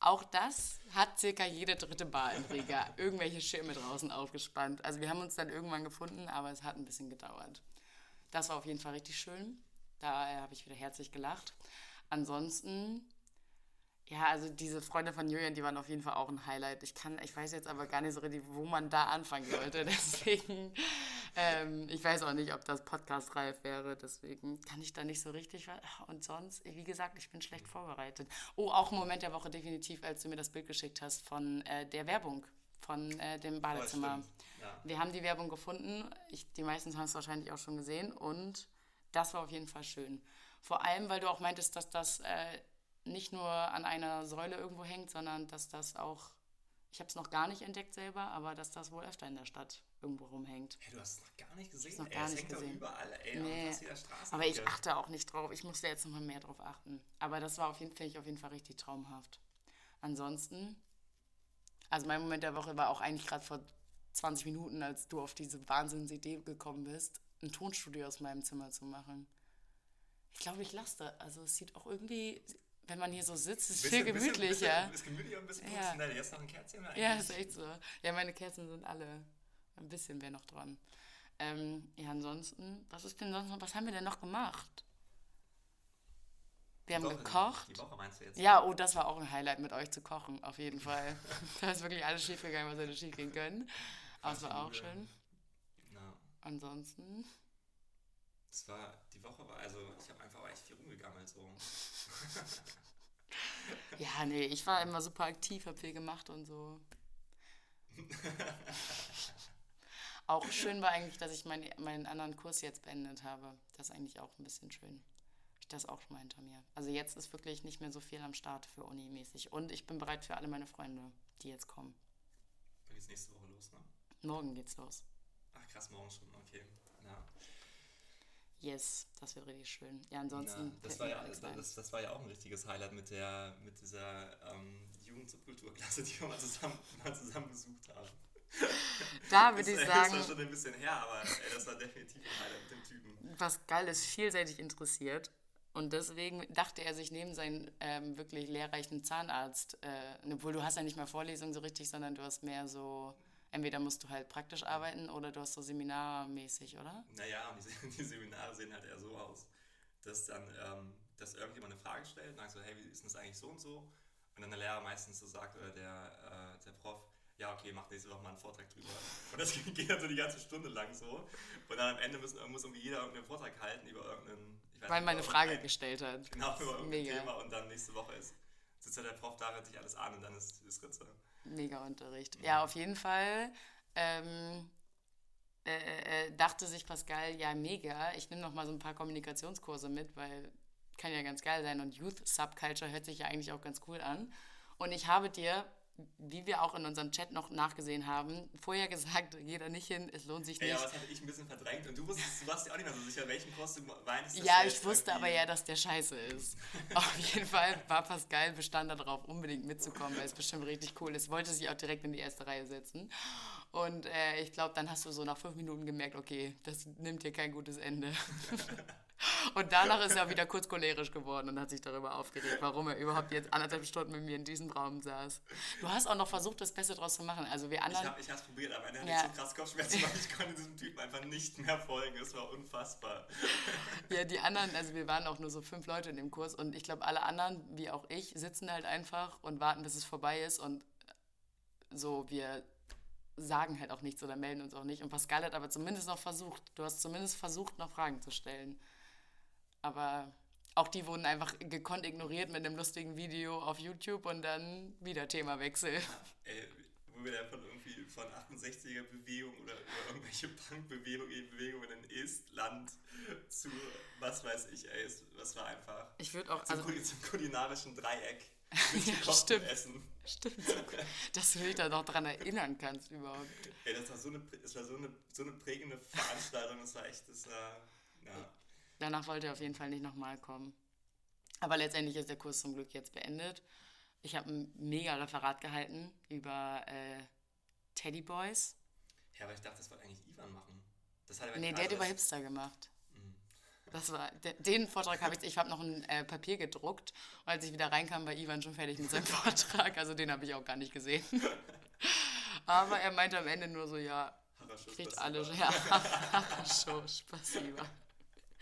Auch das hat circa jede dritte Bar in Riga irgendwelche Schirme draußen aufgespannt. Also wir haben uns dann irgendwann gefunden, aber es hat ein bisschen gedauert. Das war auf jeden Fall richtig schön. Da äh, habe ich wieder herzlich gelacht. Ansonsten, Ja, also diese Freunde von Julian, die waren auf jeden Fall auch ein Highlight. Ich kann, ich weiß jetzt aber gar nicht so richtig, wo man da anfangen sollte. Deswegen, ähm, ich weiß auch nicht, ob das podcastreif wäre. Deswegen kann ich da nicht so richtig. Und sonst, wie gesagt, ich bin schlecht vorbereitet. Oh, auch ein Moment der Woche definitiv, als du mir das Bild geschickt hast von äh, der Werbung von äh, dem Badezimmer. Oh, ja. Wir haben die Werbung gefunden. Ich, die meisten haben es wahrscheinlich auch schon gesehen. Und das war auf jeden Fall schön. Vor allem, weil du auch meintest, dass das äh, nicht nur an einer Säule irgendwo hängt, sondern dass das auch, ich habe es noch gar nicht entdeckt selber, aber dass das wohl öfter in der Stadt irgendwo rumhängt. Hey, du hast es noch gar nicht gesehen. noch ey, gar nicht gesehen. überall, ey, Nee. Aber ich achte auch nicht drauf. Ich musste jetzt noch mal mehr drauf achten. Aber das war auf jeden Fall, ich auf jeden Fall richtig traumhaft. Ansonsten, also mein Moment der Woche war auch eigentlich gerade vor 20 Minuten, als du auf diese Wahnsinnsidee gekommen bist, ein Tonstudio aus meinem Zimmer zu machen. Ich glaube, ich lasse das. Also es sieht auch irgendwie, wenn man hier so sitzt, ist es viel bisschen- gemütlicher. Bisschen, ist gemütlicher und ein bisschen Ja. professioneller. Jetzt noch ein Kerzchen eigentlich. Ja, ist echt so. Ja, meine Kerzen sind alle. Ein bisschen wäre noch dran. Ähm, ja, ansonsten, was ist denn sonst noch, was haben wir denn noch gemacht? Wir haben Woche, gekocht. Die Woche meinst du jetzt? Ja, oh, das war auch ein Highlight mit euch zu kochen, auf jeden Fall. da ist wirklich alles schief gegangen, was hätte schief gehen können. Aber es war auch schön. Na, Ansonsten, das war, die Woche war, also ich habe einfach echt viel rumgegammelt so. Ja, nee, ich war immer super aktiv, hab viel gemacht und so. auch schön war eigentlich, dass ich mein, meinen anderen Kurs jetzt beendet habe. Das ist eigentlich auch ein bisschen schön. Ich das auch schon mal hinter mir. Also jetzt ist wirklich nicht mehr so viel am Start für Uni-mäßig. Und ich bin bereit für alle meine Freunde, die jetzt kommen. Dann geht's nächste Woche los, ne? Morgen geht's los. Ach krass, morgen schon, okay. Ja. Yes, das wird richtig schön. Ja, ansonsten. das, fällt war ja, das, das, das war ja auch ein richtiges Highlight mit der mit dieser ähm, Jugend-Subkulturklasse, die wir mal zusammen, mal zusammen besucht haben. Da würde das, ich Das war sagen, schon ein bisschen her, aber ey, das war definitiv ein Highlight mit dem Typen. was geil ist, vielseitig interessiert. Und deswegen dachte er sich neben seinen ähm, wirklich lehrreichen Zahnarzt, äh, obwohl du hast ja nicht mal Vorlesungen so richtig, sondern du hast mehr so, entweder musst du halt praktisch arbeiten oder du hast so seminarmäßig, oder? Naja, die, die Seminare sehen halt eher so aus, dass dann, ähm, dass irgendjemand eine Frage stellt und sagt so, hey, wie ist denn das eigentlich so und so? Und dann der Lehrer meistens so sagt, oder der, äh, der Prof, ja, okay, mach nächste Woche mal einen Vortrag drüber. Und das geht dann so die ganze Stunde lang so. Und dann am Ende müssen, muss irgendwie jeder irgendeinen Vortrag halten über irgendeinen, ich weiß Weil nicht, meine Frage irgendein- gestellt hat. Genau, über irgendein Mega. Thema und dann nächste Woche ist, sitzt ja der Prof da, hört sich alles an und dann ist, ist Ritze. Mega Unterricht. Ja, auf jeden Fall ähm, äh, äh, dachte sich Pascal, ja, mega, ich nehme noch mal so ein paar Kommunikationskurse mit, weil kann ja ganz geil sein und Youth Subculture hört sich ja eigentlich auch ganz cool an. Und ich habe dir, wie wir auch in unserem Chat noch nachgesehen haben, vorher gesagt, geh da nicht hin, es lohnt sich nicht. aber das hatte ich ein bisschen verdrängt und du, wusstest, du warst dir auch nicht mehr so sicher, welchen Kurs du meinst. Ja, ich wusste aber irgendwie- ja, dass der scheiße ist. Auf jeden Fall war Pascal bestand darauf, unbedingt mitzukommen, weil es bestimmt richtig cool ist. Wollte sich auch direkt in die erste Reihe setzen. Und äh, ich glaube, dann hast du so nach fünf Minuten gemerkt, okay, das nimmt hier kein gutes Ende. Und danach ist er wieder kurz cholerisch geworden und hat sich darüber aufgeregt, warum er überhaupt jetzt anderthalb Stunden mit mir in diesem Raum saß. Du hast auch noch versucht, das Beste draus zu machen. Also wir Ich anderen. habe ich es probiert, aber Ja. hatte ich so krass Kopfschmerzen, weil ich konnte diesem Typen einfach nicht mehr folgen. Es war unfassbar. Ja, die anderen, also wir waren auch nur so fünf Leute in dem Kurs und ich glaube, alle anderen, wie auch ich, sitzen halt einfach und warten, bis es vorbei ist und so, wir sagen halt auch nichts oder melden uns auch nicht. Und Pascal hat aber zumindest noch versucht, du hast zumindest versucht, noch Fragen zu stellen. Aber auch die wurden einfach gekonnt ignoriert mit einem lustigen Video auf YouTube und dann wieder Themawechsel. Ey, wo wir da von irgendwie von 68er Bewegung oder über irgendwelche Punkbewegungen Bewegungen in Estland zu was weiß ich, ey, das war einfach Ich würde auch, zum, also, zum kulinarischen Dreieck mit Ja, stimmt. Essen. stimmt, dass du dich da noch dran erinnern kannst überhaupt. Ey, das war so eine, das war so eine, so eine prägende Veranstaltung, das war echt, das war, ja. Danach wollte er auf jeden Fall nicht nochmal kommen. Aber letztendlich ist der Kurs zum Glück jetzt beendet. Ich habe ein mega Referat gehalten über äh, Teddy Boys. Ja, aber ich dachte, das wollte eigentlich Ivan machen. Das hat aber Nee, der hat über Hipster gemacht. Mhm. Das war, de, den Vortrag habe ich, ich habe noch ein äh, Papier gedruckt und als ich wieder reinkam, war Ivan schon fertig mit seinem Vortrag, also den habe ich auch gar nicht gesehen. Aber er meinte am Ende nur so, ja, kriegt alle, ja, schon, passiver.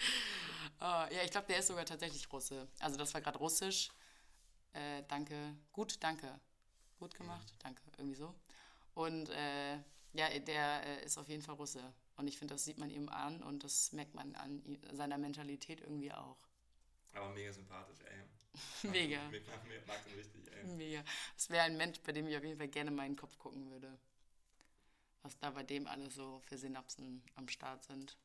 Ah, ja, ich glaube, der ist sogar tatsächlich Russe. Also das war gerade Russisch. Äh, danke, gut, danke. Gut gemacht, danke, irgendwie so. Und äh, ja, der äh, ist auf jeden Fall Russe. Und ich finde, das sieht man ihm an und das merkt man an seiner Mentalität irgendwie auch. Aber mega sympathisch, ey. Mega. Mir mag, den richtig, ey. Mega. Das wäre ein Mensch, bei dem ich auf jeden Fall gerne mal in den Kopf gucken würde. Was da bei dem alles so für Synapsen am Start sind.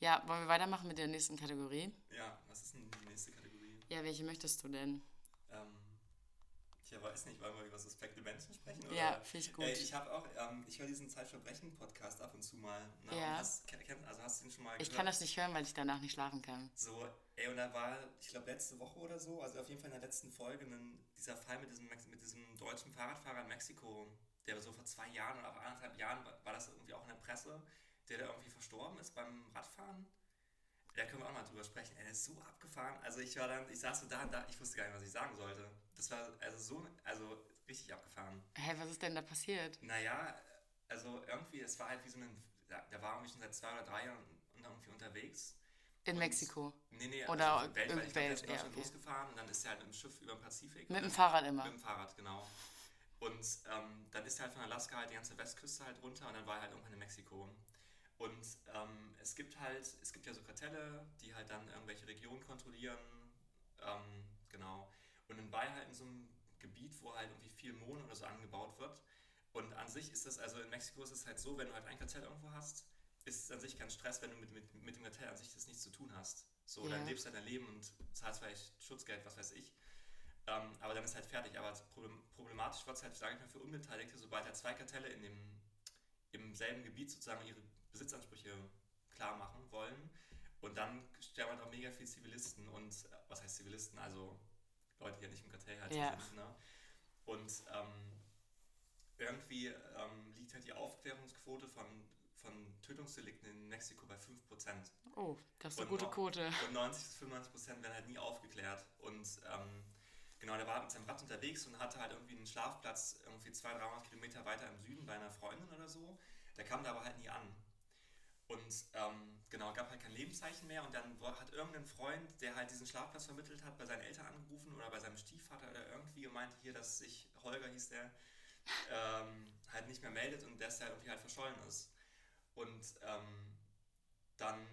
Ja, wollen wir weitermachen mit der nächsten Kategorie? Ja, was ist denn die nächste Kategorie? Ja, welche möchtest du denn? Ähm, ich weiß nicht, wollen wir über suspekte Menschen sprechen? Oder? Ja, finde ich gut. Ey, ich habe auch, ähm, ich höre diesen Zeitverbrechen-Podcast ab und zu mal. Ne? Ja. Hast, kenn, also hast du den schon mal Ich gehört? kann das nicht hören, weil ich danach nicht schlafen kann. So, ey, und da war, ich glaube, letzte Woche oder so, also auf jeden Fall in der letzten Folge, ein, dieser Fall mit diesem, mit diesem deutschen Fahrradfahrer in Mexiko, der so vor zwei Jahren oder vor anderthalb Jahren, war, war das irgendwie auch in der Presse, der da irgendwie verstorben ist beim Radfahren. Da können wir auch mal drüber sprechen. Der ist so abgefahren. Also ich war dann, ich saß so da und da, ich wusste gar nicht, was ich sagen sollte. Das war also so, also richtig abgefahren. Hä, was ist denn da passiert? Naja, also irgendwie, es war halt wie so ein, der war irgendwie schon seit zwei oder drei Jahren irgendwie unterwegs. In Und- Mexiko. Nee, nee, Oder also weltweit. Ich glaube, der ist in Deutschland okay. losgefahren und dann ist er halt im Schiff über den Pazifik. Mit dem? Fahrrad immer. Mit dem Fahrrad, genau. Und ähm, dann ist er halt von Alaska halt die ganze Westküste halt runter und dann war er halt irgendwann in Mexiko. Und ähm, es gibt halt, es gibt ja so Kartelle, die halt dann irgendwelche Regionen kontrollieren. Ähm, genau. Und war er halt in so einem Gebiet, wo halt irgendwie viel Mohn oder so angebaut wird. Und an sich ist das, also in Mexiko ist es halt so, wenn du halt ein Kartell irgendwo hast, ist es an sich kein Stress, wenn du mit, mit, mit dem Kartell an sich das nichts zu tun hast. So, Ja. dann lebst du halt dein Leben und zahlst vielleicht Schutzgeld, was weiß ich. Ähm, aber dann ist halt fertig. Aber problematisch wird es halt, sage ich mal, für Unbeteiligte, sobald halt zwei Kartelle in dem, im selben Gebiet sozusagen ihre Besitzansprüche klar machen wollen. Und dann sterben halt auch mega viele Zivilisten und, äh, was heißt Zivilisten? Also Leute, die ja nicht im Kartell halt Ja. sind. Ne? Und ähm, irgendwie ähm, liegt halt die Aufklärungsquote von, von Tötungsdelikten in Mexiko bei 5%. Oh, das ist eine Und gute noch- Quote. Und 90 bis 95 Prozent werden halt nie aufgeklärt. Und ähm, genau, der war mit seinem Rad unterwegs und hatte halt irgendwie einen Schlafplatz irgendwie 200, 300 Kilometer weiter im Süden bei einer Freundin oder so. Der kam da aber halt nie an. Und ähm, genau, gab halt kein Lebenszeichen mehr. Und dann hat irgendein Freund, der halt diesen Schlafplatz vermittelt hat, bei seinen Eltern angerufen oder bei seinem Stiefvater oder irgendwie gemeint hier, dass sich, Holger hieß der, ähm, halt nicht mehr meldet und dass der irgendwie halt verschollen ist. Und ähm, dann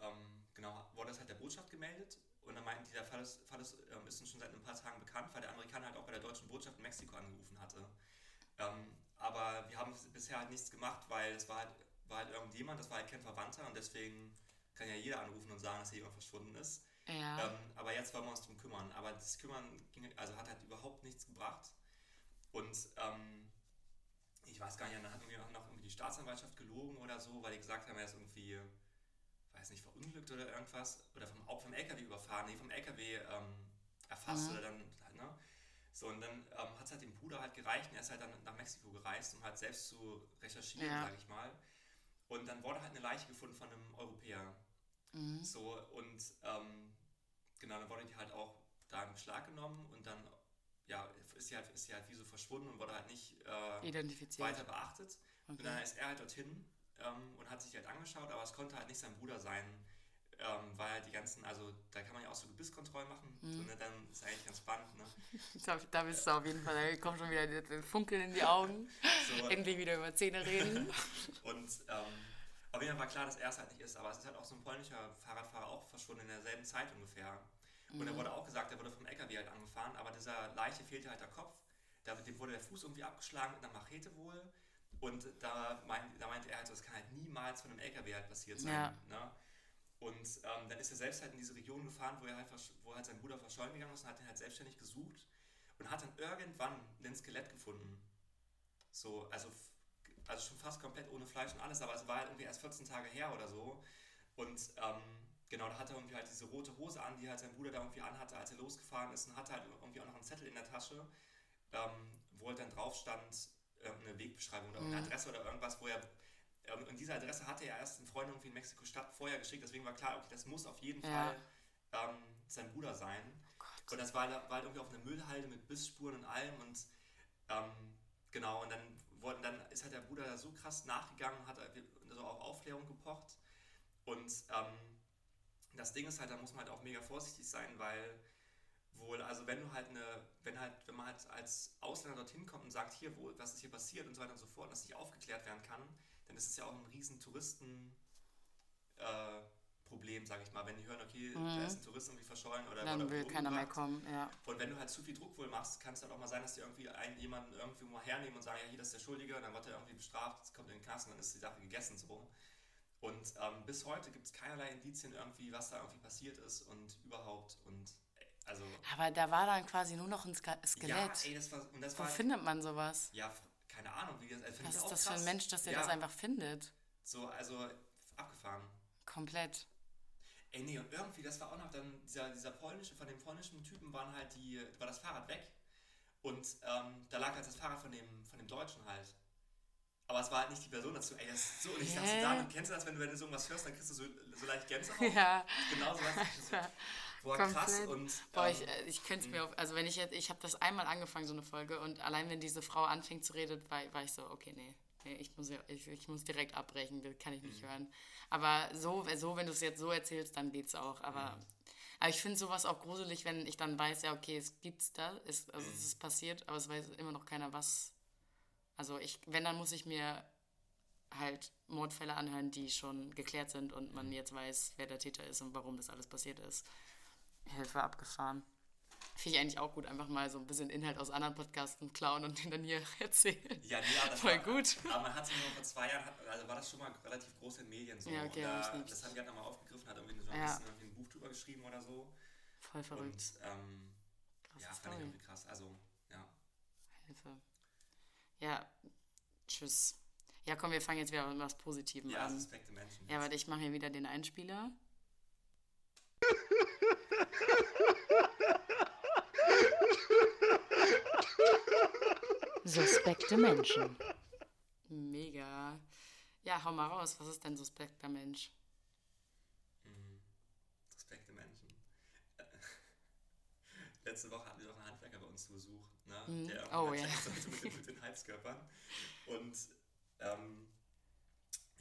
ähm, genau, wurde das halt der Botschaft gemeldet und dann meinten die, der Fall ist, Fall ist, ähm, ist uns schon seit ein paar Tagen bekannt, weil der Amerikaner halt auch bei der deutschen Botschaft in Mexiko angerufen hatte. Ähm, aber wir haben bisher halt nichts gemacht, weil es war halt, war halt irgendjemand, das war halt kein Verwandter und deswegen kann ja jeder anrufen und sagen, dass hier jemand verschwunden ist. Ja. Ähm, aber jetzt wollen wir uns drum kümmern. Aber das Kümmern ging, also hat halt überhaupt nichts gebracht. Und ähm, ich weiß gar nicht, dann hat irgendwie noch, noch irgendwie die Staatsanwaltschaft gelogen oder so, weil die gesagt haben, er ist irgendwie, weiß nicht, verunglückt oder irgendwas. Oder vom, auch vom LKW überfahren, nee, vom LKW ähm, erfasst Mhm. oder dann, halt, ne? So, und dann ähm, hat es halt dem Bruder halt gereicht und er ist halt dann nach Mexiko gereist, um halt selbst zu recherchieren, Ja. sag ich mal. Und dann wurde halt eine Leiche gefunden von einem Europäer. Mhm. So, und ähm, genau, dann wurde die halt auch da in Beschlag genommen und dann ja, ist sie halt, ist sie halt wie so verschwunden und wurde halt nicht äh, weiter beachtet. Und dann Okay. ist er halt dorthin ähm, und hat sich halt angeschaut, aber es konnte halt nicht sein Bruder sein, ähm, weil halt die ganzen, also da kann man ja auch so Gebisskontrollen machen, Mhm. so, ne, dann ist eigentlich ganz spannend. Ne? Da, da bist du auf jeden Fall, da kommt schon wieder der- der Funkeln in die Augen. So, Endlich wieder über Zähne reden. Und ähm, auf jeden Fall war klar, dass er es halt nicht ist, aber es ist halt auch so ein polnischer Fahrradfahrer auch verschwunden in derselben Zeit ungefähr. Und da wurde auch gesagt, er wurde vom LKW halt angefahren, aber dieser Leiche fehlte halt der Kopf. Da, dem wurde der Fuß irgendwie abgeschlagen mit einer Machete wohl. Und da, meint, da meinte er halt, so, das kann halt niemals von einem LKW halt passiert sein. Ja. Ne? Und ähm, dann ist er selbst halt in diese Region gefahren, wo, er halt, wo halt sein Bruder verschollen gegangen ist und hat ihn halt selbstständig gesucht und hat dann irgendwann ein Skelett gefunden. So, also, also schon fast komplett ohne Fleisch und alles, aber es war halt irgendwie erst 14 Tage her oder so. Und ähm, genau, da hat er irgendwie halt diese rote Hose an, die halt sein Bruder da irgendwie anhatte, als er losgefahren ist und hatte halt irgendwie auch noch einen Zettel in der Tasche, ähm, wo halt dann drauf stand, irgendeine Wegbeschreibung oder irgendeine Adresse oder irgendwas, wo er. Ähm, und diese Adresse hatte er erst einen Freund irgendwie in Mexiko-Stadt vorher geschickt, deswegen war klar, okay, das muss auf jeden Ja. Fall ähm, sein Bruder sein. Und das war, war halt irgendwie auf einer Müllhalde mit Bissspuren und allem und ähm, genau, und dann, wurden, dann ist halt der Bruder da so krass nachgegangen, hat halt so auf Aufklärung gepocht und ähm, das Ding ist halt, da muss man halt auch mega vorsichtig sein, weil wohl, also wenn du halt eine, wenn halt, wenn man halt als Ausländer dorthin kommt und sagt, hier, wo, was ist hier passiert und so weiter und so fort, und das nicht aufgeklärt werden kann, dann ist es ja auch ein riesen Touristen äh, Problem, sag ich mal, wenn die hören, okay, da ist ein Tourist irgendwie verschollen oder Mhm. Dann will keiner mehr kommen, ja. Und wenn du halt zu viel Druck wohl machst, kann es halt auch mal sein, dass die irgendwie einen, jemanden irgendwie mal hernehmen und sagen, ja, hier, das ist der Schuldige, und dann wird er irgendwie bestraft, jetzt kommt er in den Knast und dann ist die Sache gegessen so. Und ähm, bis heute gibt es keinerlei Indizien irgendwie, was da irgendwie passiert ist und überhaupt und äh, also Aber da war dann quasi nur noch ein Skelett. ja, ey, das war und das Wo war findet man sowas? ja, keine Ahnung, wie das, also Was ist das für ein krass. Mensch, dass der ja, das einfach findet? so also abgefahren. Komplett. Ey, nee, und irgendwie, das war auch noch dann, dieser, dieser polnische, von dem polnischen Typen waren halt die, war das Fahrrad weg. Und ähm, da lag halt das Fahrrad von dem, von dem Deutschen halt. Aber es war halt nicht die Person dazu. Ey, das ist so, und ich dachte, damit, kennst du das, wenn du, wenn du so irgendwas hörst, dann kriegst du so, so leicht Gänsehaut? Ja. Genau so was. Boah, krass. Komplett. Und, Boah, ähm, ich, äh, ich könnte es mir auf, also wenn ich jetzt, ich habe das einmal angefangen, so eine Folge, und allein wenn diese Frau anfängt zu reden, war, war ich so, okay, nee, nee ich, muss, ja- ich, ich muss direkt abbrechen, das kann ich Mhm. nicht hören. Aber so, so wenn du es jetzt so erzählst, dann geht's auch. Aber, Mhm. aber ich finde sowas auch gruselig, wenn ich dann weiß, ja, okay, es gibt's da, ist, also Mhm. es ist passiert, aber es weiß immer noch keiner, was. Also ich, wenn, dann muss ich mir halt Mordfälle anhören, die schon geklärt sind und Mhm. man jetzt weiß, wer der Täter ist und warum das alles passiert ist. Hilfe abgefahren. Finde ich eigentlich auch gut, einfach mal so ein bisschen Inhalt aus anderen Podcasts klauen und den dann hier erzählen. ja, nee, aber das Voll war, gut. Aber man hat es nur vor zwei Jahren, hat, also war das schon mal relativ groß in den Medien so. Ja, okay, da, lieb's. das haben die halt nochmal aufgegriffen, hat irgendwie eine Ja. Journalistin irgendwie ein Buch drüber geschrieben oder so. Voll verrückt. Und ähm, Krasse ja, fand ich irgendwie krass. Also, ja. Hilfe. Ja, tschüss. Ja, komm, wir fangen jetzt wieder mit was Positivem Ja, an. suspekte Menschen. Ja, warte, ich mache hier wieder den Einspieler. Suspekte Menschen. Mega. Ja, hau mal raus. Was ist denn suspekter Mensch? Mhm. Suspekte Menschen. Äh, Letzte Woche hatten wir doch einen Handwerker bei uns zu Besuch, ne? Mhm. der Oh, ja. mit, den, mit den Heizkörpern. Und ähm,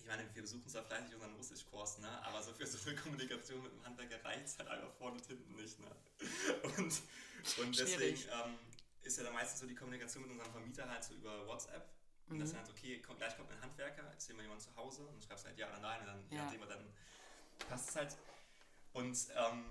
ich meine, wir besuchen zwar fleißig unseren Russischkurs, ne? aber so für so eine Kommunikation mit dem Handwerker reicht es halt einfach vorne und hinten nicht. Ne? Und, und deswegen ähm, ist ja dann meistens so die Kommunikation mit unserem Vermieter halt so über WhatsApp. Und Mhm. das ist halt so, okay, komm, gleich kommt ein Handwerker, ist jemand jemand zu Hause und schreibst halt ja oder nein und dann, Ja. nachdem, dann passt es halt. Und ähm,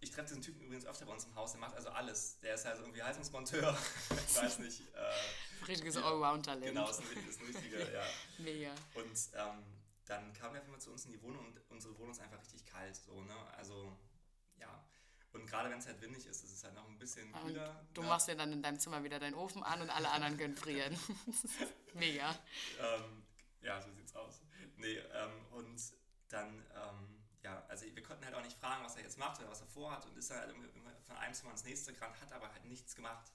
ich treffe diesen Typen übrigens öfter bei uns im Haus, der macht also alles. Der ist also irgendwie Heizungsmonteur, ich weiß nicht. Äh, Richtiges Ja. Allround-Talent. genau, ist ein, ist ein richtiger, ja. Mega. Und ähm, dann kam er auf einmal zu uns in die Wohnung und unsere Wohnung ist einfach richtig kalt, so, ne? Also, ja. Und gerade wenn es halt windig ist, ist es halt noch ein bisschen Und kühler. du ne? machst dir dann in deinem Zimmer wieder deinen Ofen an und alle anderen können frieren. Mega. ähm, ja, so sieht's aus. Nee, ähm, und dann, ähm, ja, also wir konnten halt auch nicht fragen, was er jetzt macht oder was er vorhat und ist dann halt immer von einem Zimmer ins nächste gerannt, hat aber halt nichts gemacht.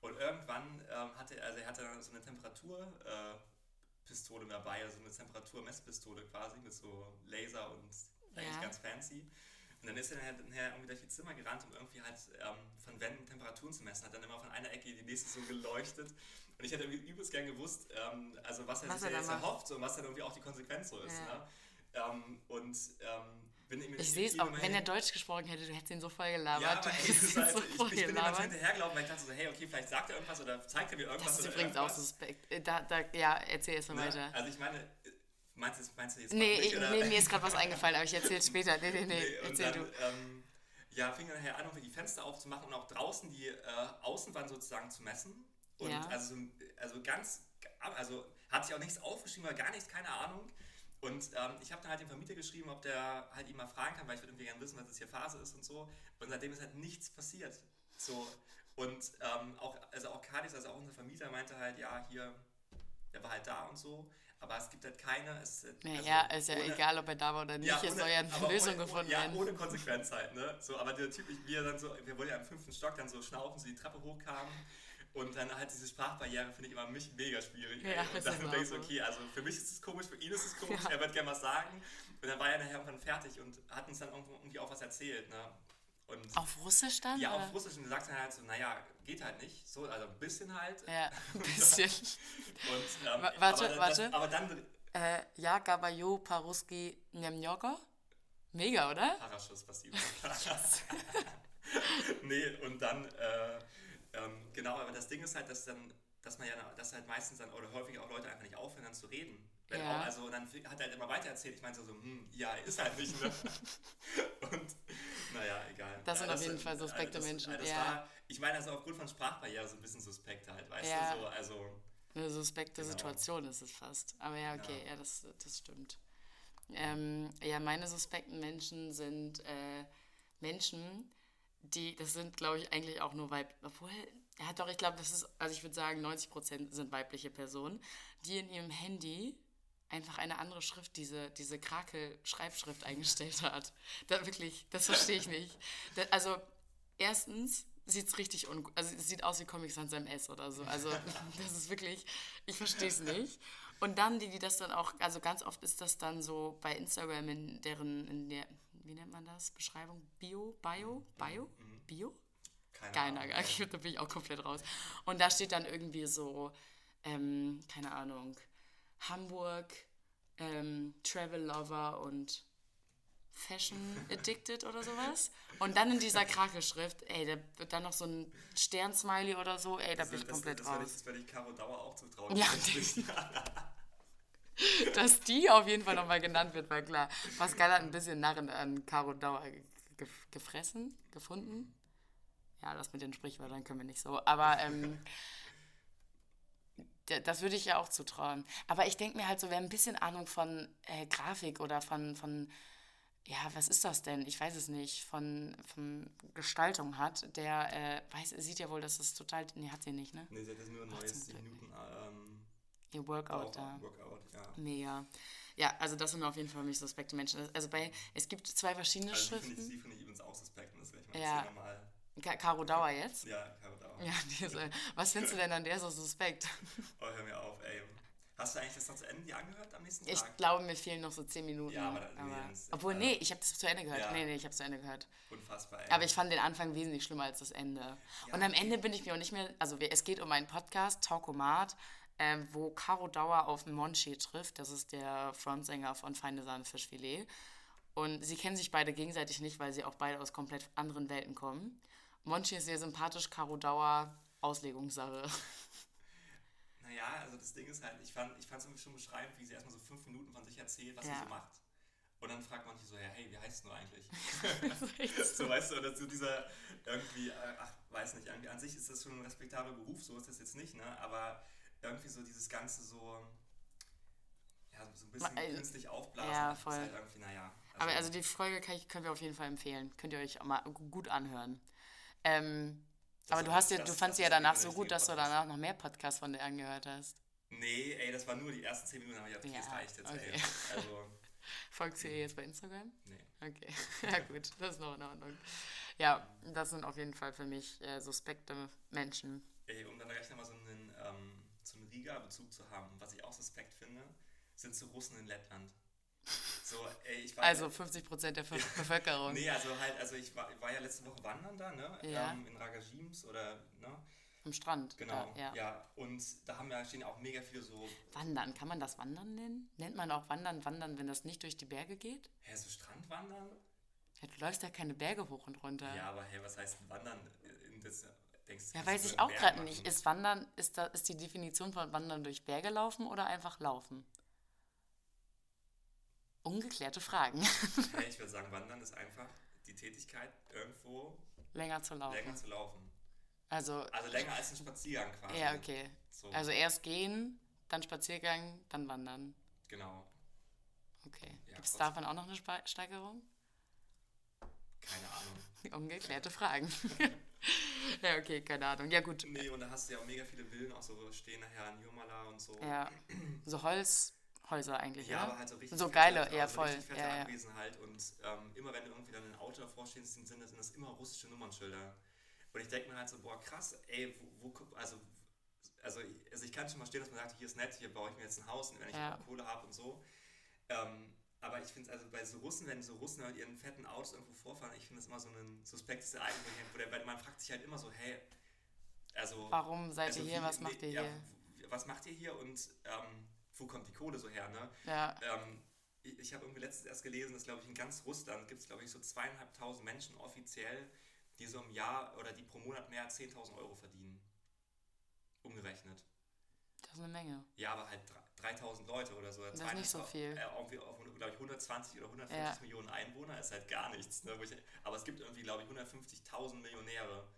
Und irgendwann ähm, hatte er, also er hatte dann so eine Temperaturpistole äh, dabei, also eine Temperaturmesspistole quasi mit so Laser und eigentlich Ja. ganz fancy. Und dann ist er dann halt nachher irgendwie durch die Zimmer gerannt, um irgendwie halt ähm, von Wänden Temperaturen zu messen. Hat dann immer von einer Ecke in die nächste so geleuchtet. Und ich hätte irgendwie übelst gern gewusst, ähm, also was er Was sich er jetzt macht. erhofft und was dann irgendwie auch die Konsequenz so ist. Ja. Ne? Ähm, und ähm, Ich sehe es auch, wenn er Deutsch gesprochen hätte, du hättest ihn so voll gelabert. ja, aber ey, ist halt, so ich, voll ich bin immer hinterhergelaufen, weil ich dachte so, hey, okay, vielleicht sagt er irgendwas oder zeigt er mir irgendwas. Das ist übrigens auch suspekt. Äh, Da, da, ja, erzähl erst mal Ne? weiter. Also ich meine, äh, meinst du, meinst du jetzt Nee, noch nicht, ich, oder? nee, mir ist gerade was eingefallen, aber ich erzähle später. Nee, nee, nee, Nee, erzähl dann, du. Ähm, ja, fing dann nachher an, irgendwie die Fenster aufzumachen und auch draußen die äh, Außenwand sozusagen zu messen. Und Ja. also, so- also ganz, also hat sich auch nichts aufgeschrieben, oder gar nichts, keine Ahnung. Und ähm, ich habe dann halt dem Vermieter geschrieben, ob der halt ihn mal fragen kann, weil ich würde irgendwie gerne wissen, was jetzt hier Phase ist und so. Und seitdem ist halt nichts passiert. So. Und ähm, auch, also auch Cardis, also auch unser Vermieter, meinte halt, ja, hier, der war halt da und so. Aber es gibt halt keine. Es, also Naja, ist ja ohne- egal, ob er da war oder nicht. es ohne- soll ja eine Lösung ohne, gefunden ja, werden. ohne Konsequenz halt, ne? So, aber der Typ, ich, wir dann so, wir wollen ja im fünften Stock dann so schnaufen, so die Treppe hochkamen. Und dann halt diese Sprachbarriere finde ich immer mich mega schwierig. Ja, und dann auch so, so. okay, also für mich ist es komisch, für ihn ist es komisch, Ja. er wird gerne was sagen. Und dann war er nachher irgendwann fertig und hat uns dann irgendwie auch was erzählt, ne? Und Auf Russisch dann? ja, oder? auf Russisch und er sagt dann halt so, naja, geht halt nicht. So, also ein bisschen halt. Ja, ein bisschen. Und, ähm, Wa- warte, aber, warte. Das, aber dann äh, ja, Gabayo, Paruski, Nemnjogo. Mega, oder? Paraschuss passiert. nee, und dann, äh, ähm, genau, aber das Ding ist halt, dass dann, dass man ja, dass halt meistens dann oder häufig auch Leute einfach nicht aufhören, dann zu reden. Wenn Ja. auch, also dann hat er halt immer weiter erzählt. Ich meinte so, so, hm, ja, ist halt nicht, ne? und, naja, egal. Das sind Ja, auf jeden Fall suspekte das, Menschen, Das ja. war, ich meine, also aufgrund von Sprachbarriere so ein bisschen suspekt halt, weißt Ja. du, so, also, Eine suspekte Genau. Situation ist es fast. Aber ja, okay, Ja. ja, das, das stimmt. Ähm, ja, meine suspekten Menschen sind äh, Menschen, die, das sind, glaube ich, eigentlich auch nur Weib. Obwohl, ja doch, ich glaube, das ist, also ich würde sagen, 90% sind weibliche Personen, die in ihrem Handy einfach eine andere Schrift, diese, diese Krakel-Schreibschrift eingestellt hat. Da wirklich, das verstehe ich nicht. Da, also, erstens sieht es richtig ungut, also es sieht aus wie Comic Sans MS oder so. Also, das ist wirklich, ich verstehe es nicht. Und dann die, die das dann auch, also ganz oft ist das dann so bei Instagram in deren, in der, wie nennt man das? Beschreibung? Bio? Bio? Bio? Bio? keine Keine Ahnung. Ahnung, da bin ich auch komplett raus. Und da steht dann irgendwie so, ähm, keine Ahnung, Hamburg, ähm, Travel Lover und Fashion Addicted oder sowas. Und dann in dieser Krakelschrift, ey, da wird dann noch so ein Sternsmiley oder so, ey, da Also, bin ich das, komplett das, werde ich, raus. das werde ich Caro Dauer auch zutrauen. Ja. Dass die auf jeden Fall nochmal genannt wird, war klar. Pascal hat ein bisschen Narren an Caro Dauer ge gefressen, gefunden. Ja, das mit den Sprichwörtern können wir nicht so. Aber ähm, das würde ich ja auch zutrauen. Aber ich denke mir halt so, wer ein bisschen Ahnung von äh, Grafik oder von, von, ja, was ist das denn? Ich weiß es nicht, von, von Gestaltung hat, der äh, weiß, sieht ja wohl, dass es total, nee, hat sie nicht, ne? nee, sie hat jetzt nur ein Ach, neues zum Glück. 10 Minuten ähm, Ihr Workout da. Workout, ja. Mega. Ja, also das sind auf jeden Fall für mich suspekte Menschen. Also bei, es gibt zwei verschiedene Also die finde ich, Schriften. die finde ich übrigens auch suspekt. und Das werde ich mal Ja. ja. nochmal. Ka Caro Dauer jetzt? Ja, Caro Dauer. Ja, ist, was findest du denn an der so suspekt? Oh, hör mir auf, ey. Hast du eigentlich das noch zu Ende dir angehört am nächsten Ich Tag? glaube, mir fehlen noch so zehn Minuten. Ja, aber da- nee, obwohl, äh, nee, ich habe das zu Ende gehört. ja. Nee, nee, ich habe zu Ende gehört. Unfassbar, ey. Aber ich fand den Anfang wesentlich schlimmer als das Ende. Und am Ende bin ich mir auch nicht mehr, also es geht um einen Podcast, Taukomat, ähm, wo Caro Dauer auf Monchi trifft. Das ist der Frontsänger von Feinde Sahne Fischfilet. Und sie kennen sich beide gegenseitig nicht, weil sie auch beide aus komplett anderen Welten kommen. Monchi ist sehr sympathisch, Caro Dauer Auslegungssache. Naja, also das Ding ist halt, ich fand es ich irgendwie schon beschreibend, wie sie erstmal so fünf Minuten von sich erzählt, was Ja. sie so macht. Und dann fragt sich so, ja, hey, wie heißt du eigentlich? So. weißt du, oder so dieser irgendwie, äh, ach, weiß nicht, irgendwie an sich ist das schon ein respektabler Beruf, so ist das jetzt nicht, ne? Aber irgendwie so dieses Ganze so, ja, so ein bisschen äh, künstlich aufblasen, ja, ist voll. halt irgendwie, naja. Aber also die Folge kann ich, können wir auf jeden Fall empfehlen. Könnt ihr euch auch mal gu- gut anhören. Ähm, aber ist du hast ja, du fandst ist sie ja danach so gut, dass du danach noch mehr Podcasts von dir angehört hast. Nee, ey, das waren nur die ersten zehn Minuten, aber ich hab, Ja, das reicht jetzt, okay. ey. Also, Folgst du ihr jetzt bei Instagram? nee. Okay, ja gut, das ist noch in Ordnung. Ja, das sind auf jeden Fall für mich äh, suspekte Menschen. Ey, um dann gleich nochmal so einen, Riga-Bezug zu haben, was ich auch suspekt finde, sind so Russen in Lettland. So, ey, ich war Also 50% der Ver- Bevölkerung. Nee, also halt, also ich war, war ja letzte Woche wandern da, ne? Ja. Ähm, in Ragajims oder, ne? Am Strand. Genau, Da, ja. ja. Und da haben ja, stehen auch mega viele so, Wandern, kann man das Wandern nennen? Nennt man auch Wandern Wandern, wenn das nicht durch die Berge geht? hä, so Strandwandern? Ja, du läufst ja keine Berge hoch und runter. Ja, aber hey, was heißt wandern? In das, denkst, du, Ja, weiß ich auch gerade nicht. Ist Wandern, ist, da, ist die Definition von Wandern durch Berge laufen oder einfach laufen? Ungeklärte Fragen. Hey, ich würde sagen, wandern ist einfach die Tätigkeit, irgendwo Länger zu laufen. länger zu laufen. Also, Also länger als ein Spaziergang quasi. ja, okay. So, Also erst gehen, dann Spaziergang, dann wandern. genau. Okay. Ja, Gibt es davon auch noch eine Steigerung? Keine Ahnung. Ungeklärte Fragen. ja, okay, keine Ahnung. Ja, gut. Nee, und da hast du ja auch mega viele Villen, auch so stehen nachher in Jurmala und so. Ja. So Holzhäuser eigentlich, Ja, ja? aber halt so richtig So fette, geile, also ja, so voll. richtig fette Ja, ja. Anwesen halt. Und ähm, immer wenn du irgendwie dann ein Auto davor stehst, sind, das, sind das immer russische Nummernschilder. Und ich denke mir halt so, boah, krass, ey, wo, wo also, also, ich- also ich kann schon mal stehen, dass man sagt, hier ist nett, hier baue ich mir jetzt ein Haus, wenn ich Ja. Kohle habe und so. Ähm, aber ich finde es also bei so Russen, wenn so Russen mit ihren fetten Autos irgendwo vorfahren, ich finde das immer so ein suspektes Ereignis, wo der, weil man fragt sich halt immer so, hey, also... Warum seid also ihr hier? wie- Was macht ihr ja, hier? was macht ihr hier und ähm, wo kommt die Kohle so her, ne? Ja. Ähm, ich ich habe irgendwie letztens erst gelesen, dass, glaube ich, in ganz Russland gibt es, glaube ich, so zweieinhalbtausend Menschen offiziell, die so im Jahr oder die pro Monat mehr als 10.000 Euro verdienen. Umgerechnet. Das ist eine Menge. Ja, aber halt dr- 3000 Leute oder so. Das ist nicht so viel. Äh, irgendwie auf, glaube ich, 120 oder 150 Ja. Millionen Einwohner ist halt gar nichts. Ne? Ich, aber es gibt irgendwie, glaube ich, 150.000 Millionäre.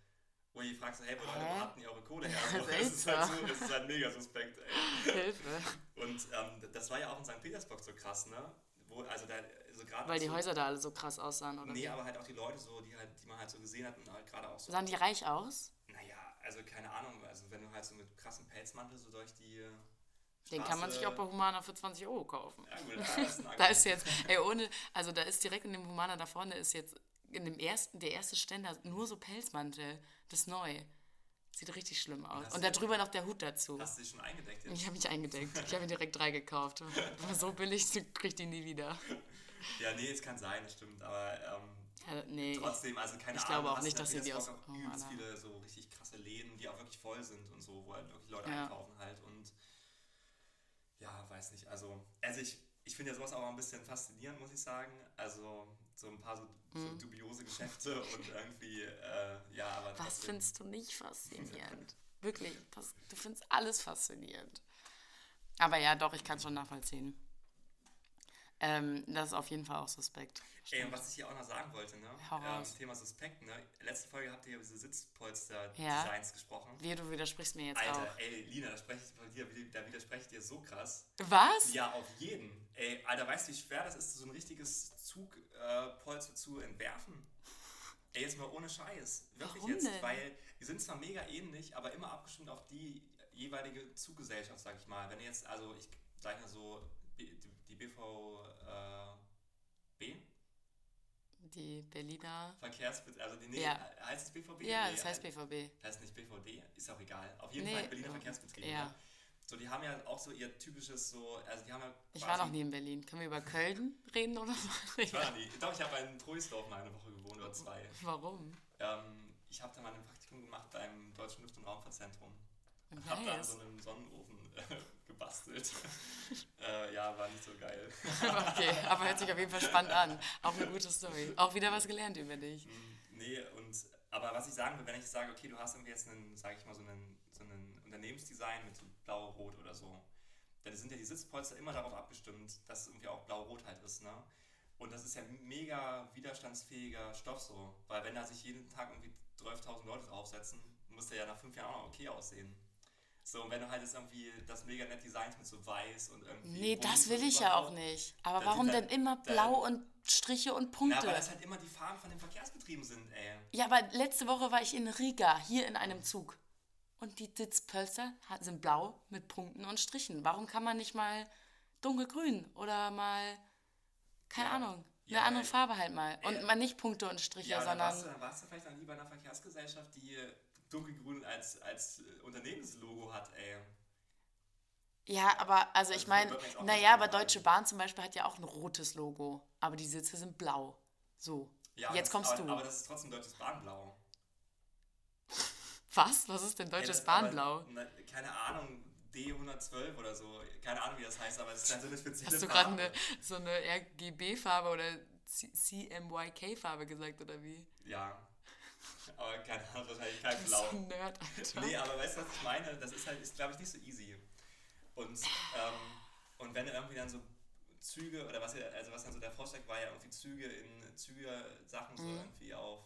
Wo ihr fragst, hey, wo Hä? habt ihr eure Kohle her? Ja, So, das, ist halt so, das ist halt mega suspekt, ey. Hilfe. Und ähm, das war ja auch in St. Petersburg so krass, ne? Wo, also da, so gerade Weil die so, Häuser da alle so krass aussahen, oder? Nee, wie? aber halt auch die Leute so, die halt, die man halt so gesehen hat und halt gerade auch so. Sahen die reich aus? Naja, also keine Ahnung, also wenn du halt so mit krassem Pelzmantel so durch die. Den kann man sich auch bei Humana für 20 Euro kaufen. Ja, gut, da ist Da ist jetzt, ey, ohne, also da ist direkt in dem Humana da vorne ist jetzt in dem ersten, der erste Ständer nur so Pelzmantel. Das ist neu. Sieht richtig schlimm aus. Hast Und du- da drüber noch der Hut dazu. Hast du dich schon eingedeckt jetzt? Ich habe mich eingedeckt. Ich habe mir direkt drei gekauft. War so billig, du kriegst die nie wieder. Ja, nee, es kann sein, das stimmt, aber ähm, Ja, nee. trotzdem, also keine ich Ahnung. glaube auch nicht, dass sie die aus auch übelst viele so richtig krasse Läden, die auch wirklich voll sind und so, wo halt wirklich Leute Ja. einkaufen halt und ja, weiß nicht, also, also ich, ich finde ja sowas auch ein bisschen faszinierend, muss ich sagen. Also so ein paar so, Mhm. so dubiose Geschäfte und irgendwie, äh, ja, aber Was findest du nicht faszinierend? Wirklich, du findest alles faszinierend. Aber ja, doch, ich kann es schon nachvollziehen. Ähm, das ist auf jeden Fall auch suspekt. Ey, und was ich hier auch noch sagen wollte, ne? Ähm. Thema Suspekt, ne? Letzte Folge habt ihr über diese Ja. Sitzpolster-Designs gesprochen. Wie, du widersprichst mir jetzt Alter, auch. ey, Lina, da, spreche ich, dir, da widerspreche ich dir so krass. Was? Ja, auf jeden. Ey, Alter, weißt du, wie schwer das ist, so ein richtiges Zugpolster zu entwerfen? Ey, jetzt mal ohne Scheiß. Wirklich Warum jetzt, denn? weil die sind zwar mega ähnlich, aber immer abgestimmt auf die jeweilige Zuggesellschaft, sag ich mal. Wenn du jetzt, also ich sag mal so, die, BVB, Die Berliner. Verkehrsbetrieb, also die, nee, Ja. heißt es BVB? Ja, nee, das heißt BVB. heißt nicht BVD, ist auch egal. Auf jeden Nee, Fall Berliner ähm, Verkehrsbetrieb. ja. Ne? So, die haben ja auch so ihr typisches so, also die haben ja Ich war noch nie in Berlin. Können wir über Köln reden oder so? Ich war nie. Doch, ich habe in Troisdorf mal eine Woche gewohnt oder zwei. Warum? Ähm, ich habe da mal ein Praktikum gemacht beim Deutschen Luft- und Raumfahrtzentrum. Und habe da an Nice. so einem Sonnenofen äh, gebastelt. äh, ja, war nicht so geil. Okay, aber hört sich auf jeden Fall spannend an. Auch eine gute Story. Auch wieder was gelernt über dich. nee, und, aber was ich sagen will, wenn ich sage, okay, du hast irgendwie jetzt einen, sage ich mal, so einen, so einen Unternehmensdesign mit so blau-rot oder so, dann sind ja die Sitzpolster immer darauf abgestimmt, dass es irgendwie auch blau-rot halt ist, ne? Und das ist ja mega widerstandsfähiger Stoff so, weil wenn da sich jeden Tag irgendwie 12.000 Leute draufsetzen, muss der ja nach fünf Jahren auch noch okay aussehen. So, und wenn du halt jetzt irgendwie das mega nett designst mit so weiß und irgendwie... Nee, das will ich ja auch nicht. Aber Dann warum denn dann- immer dann- blau und Striche und Punkte? weil das halt immer die Farben von den Verkehrsbetrieben sind, ey. Ja, aber letzte Woche war ich in Riga, hier in einem Zug. Und die Sitzpölster ha- sind blau mit Punkten und Strichen. Warum kann man nicht mal dunkelgrün oder mal, keine Ja, Ahnung, eine ja, andere ey. Farbe halt mal. Und Ey. mal nicht Punkte und Striche, Ja, aber dann warst, du, sondern. dann warst du vielleicht noch nie bei einer Verkehrsgesellschaft, die dunkelgrün als, als äh, Unternehmenslogo hat, ey. Ja, aber also ich Also, meine, naja, aber. Deutsche Bahn zum Beispiel hat ja auch ein rotes Logo. Aber die Sitze sind blau. So. Ja, Jetzt kommst aber, du. Aber das ist trotzdem deutsches Bahnblau. Was? Was ist denn deutsches aber, Bahnblau? na, keine Ahnung, D112 oder so. Keine Ahnung, wie das heißt, aber es ist dann so eine spezielle Hast du gerade eine, so eine RGB-Farbe oder CMYK-Farbe gesagt oder wie? Ja. Aber keine Ahnung, wahrscheinlich kein Du bist Blau. so ein Nerd, Alter. Nee, aber weißt du, was ich meine? Das ist halt, ist, glaube ich, nicht so easy. Und, ähm, und wenn du irgendwie dann so Züge, oder was, also was dann so der Vorschlag war, ja irgendwie Züge in Züge, Sachen so Mhm. irgendwie auf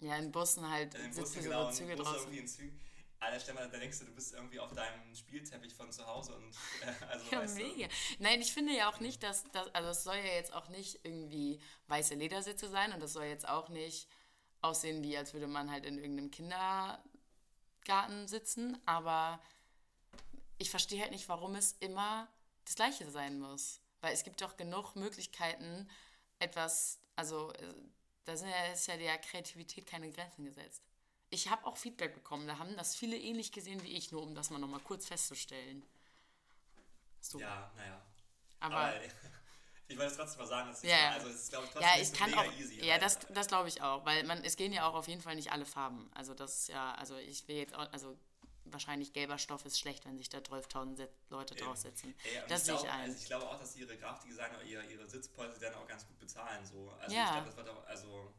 Ja, in Bussen halt in den sitzen genau, Züge Busse draußen. irgendwie in Zügen. Alter, stell mal, da denkst du, du bist irgendwie auf deinem Spielteppich von zu Hause und äh, also Ja, weißt mega. Nein, ich finde ja auch nicht, dass das, also es soll ja jetzt auch nicht irgendwie weiße Ledersitze sein und das soll jetzt auch nicht aussehen, wie als würde man halt in irgendeinem Kindergarten sitzen, aber ich verstehe halt nicht, warum es immer das Gleiche sein muss. Weil es gibt doch genug Möglichkeiten, etwas, also äh, da sind ja, ist ja der Kreativität keine Grenzen gesetzt. Ich habe auch Feedback bekommen, da haben das viele ähnlich gesehen wie ich, nur um das mal nochmal kurz festzustellen. Du. Ja, naja. aber, Aber ich wollte es trotzdem mal sagen, dass Ja, ja. also es ist, glaube ich, trotzdem ja, ich kann mega auch, easy. ja, das, das glaube ich auch, weil man, es gehen ja auch auf jeden Fall nicht alle Farben. Also das ist ja, also ich will jetzt auch, also wahrscheinlich gelber Stoff ist schlecht, wenn sich da 12.000 Set- Leute Eben. draufsetzen. Und das sehe ich glaube, ein. Also ich glaube auch, dass ihre Grafikdesigner ihre, ihre Sitzpolster dann auch ganz gut bezahlen. So. Also Ja. ich glaube, das wird auch, also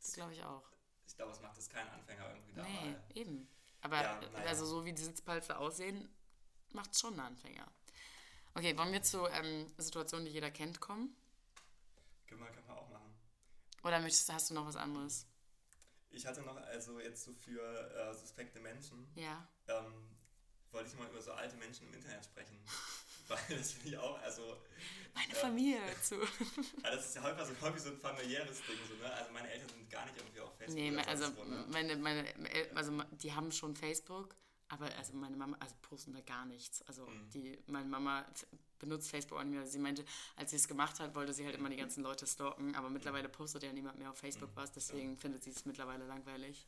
Das glaube ich auch. ich glaube, es macht das kein Anfänger irgendwie da Nee, mal. eben. Aber Ja, naja. also so wie die Sitzpalze aussehen, macht es schon einen Anfänger. Okay, wollen wir zu ähm, Situationen, die jeder kennt, kommen? Können wir, können wir auch machen. Oder möchtest, hast du noch was anderes? Ich hatte noch, also jetzt so für äh, suspekte Menschen, Ja. ähm, wollte ich mal über so alte Menschen im Internet sprechen. Weil das finde ich auch, also, Meine Ja. Familie zu. also das ist ja häufig so, häufig so ein familiäres Ding. So, ne? Also meine Eltern sind gar nicht irgendwie auf Facebook Nee, also ne? meine, meine, El- also die haben schon Facebook, aber also meine Mama, also posten da gar nichts. Also Mhm. die, meine Mama benutzt Facebook auch nicht mehr. Sie meinte, als sie es gemacht hat, wollte sie halt immer die ganzen Leute stalken, aber mittlerweile postet ja niemand mehr auf Facebook Mhm. was, deswegen findet sie es mittlerweile langweilig.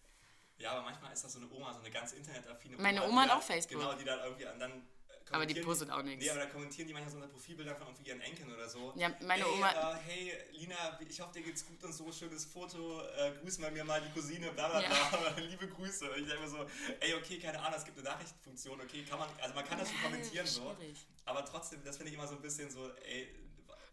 Ja, aber manchmal ist das so eine Oma, so eine ganz internetaffine Meine die Oma hat auch Facebook. Genau, die dann irgendwie und dann. Äh, Aber die postet auch nichts. Nee, aber da kommentieren die manchmal so unter Profilbildern von irgendwie ihren Enkeln oder so. Ja, meine hey, Oma- Äh, hey, Lina, ich hoffe, dir geht's gut und so, schönes Foto. Äh, grüß mal mir mal die Cousine, bla bla Ja. bla. Liebe Grüße. Und ich denke mir so, ey, okay, keine Ahnung, es gibt eine Nachrichtenfunktion, okay, kann man, also man kann das schon Ja, kommentieren so. schwierig. Aber trotzdem, das finde ich immer so ein bisschen so, ey,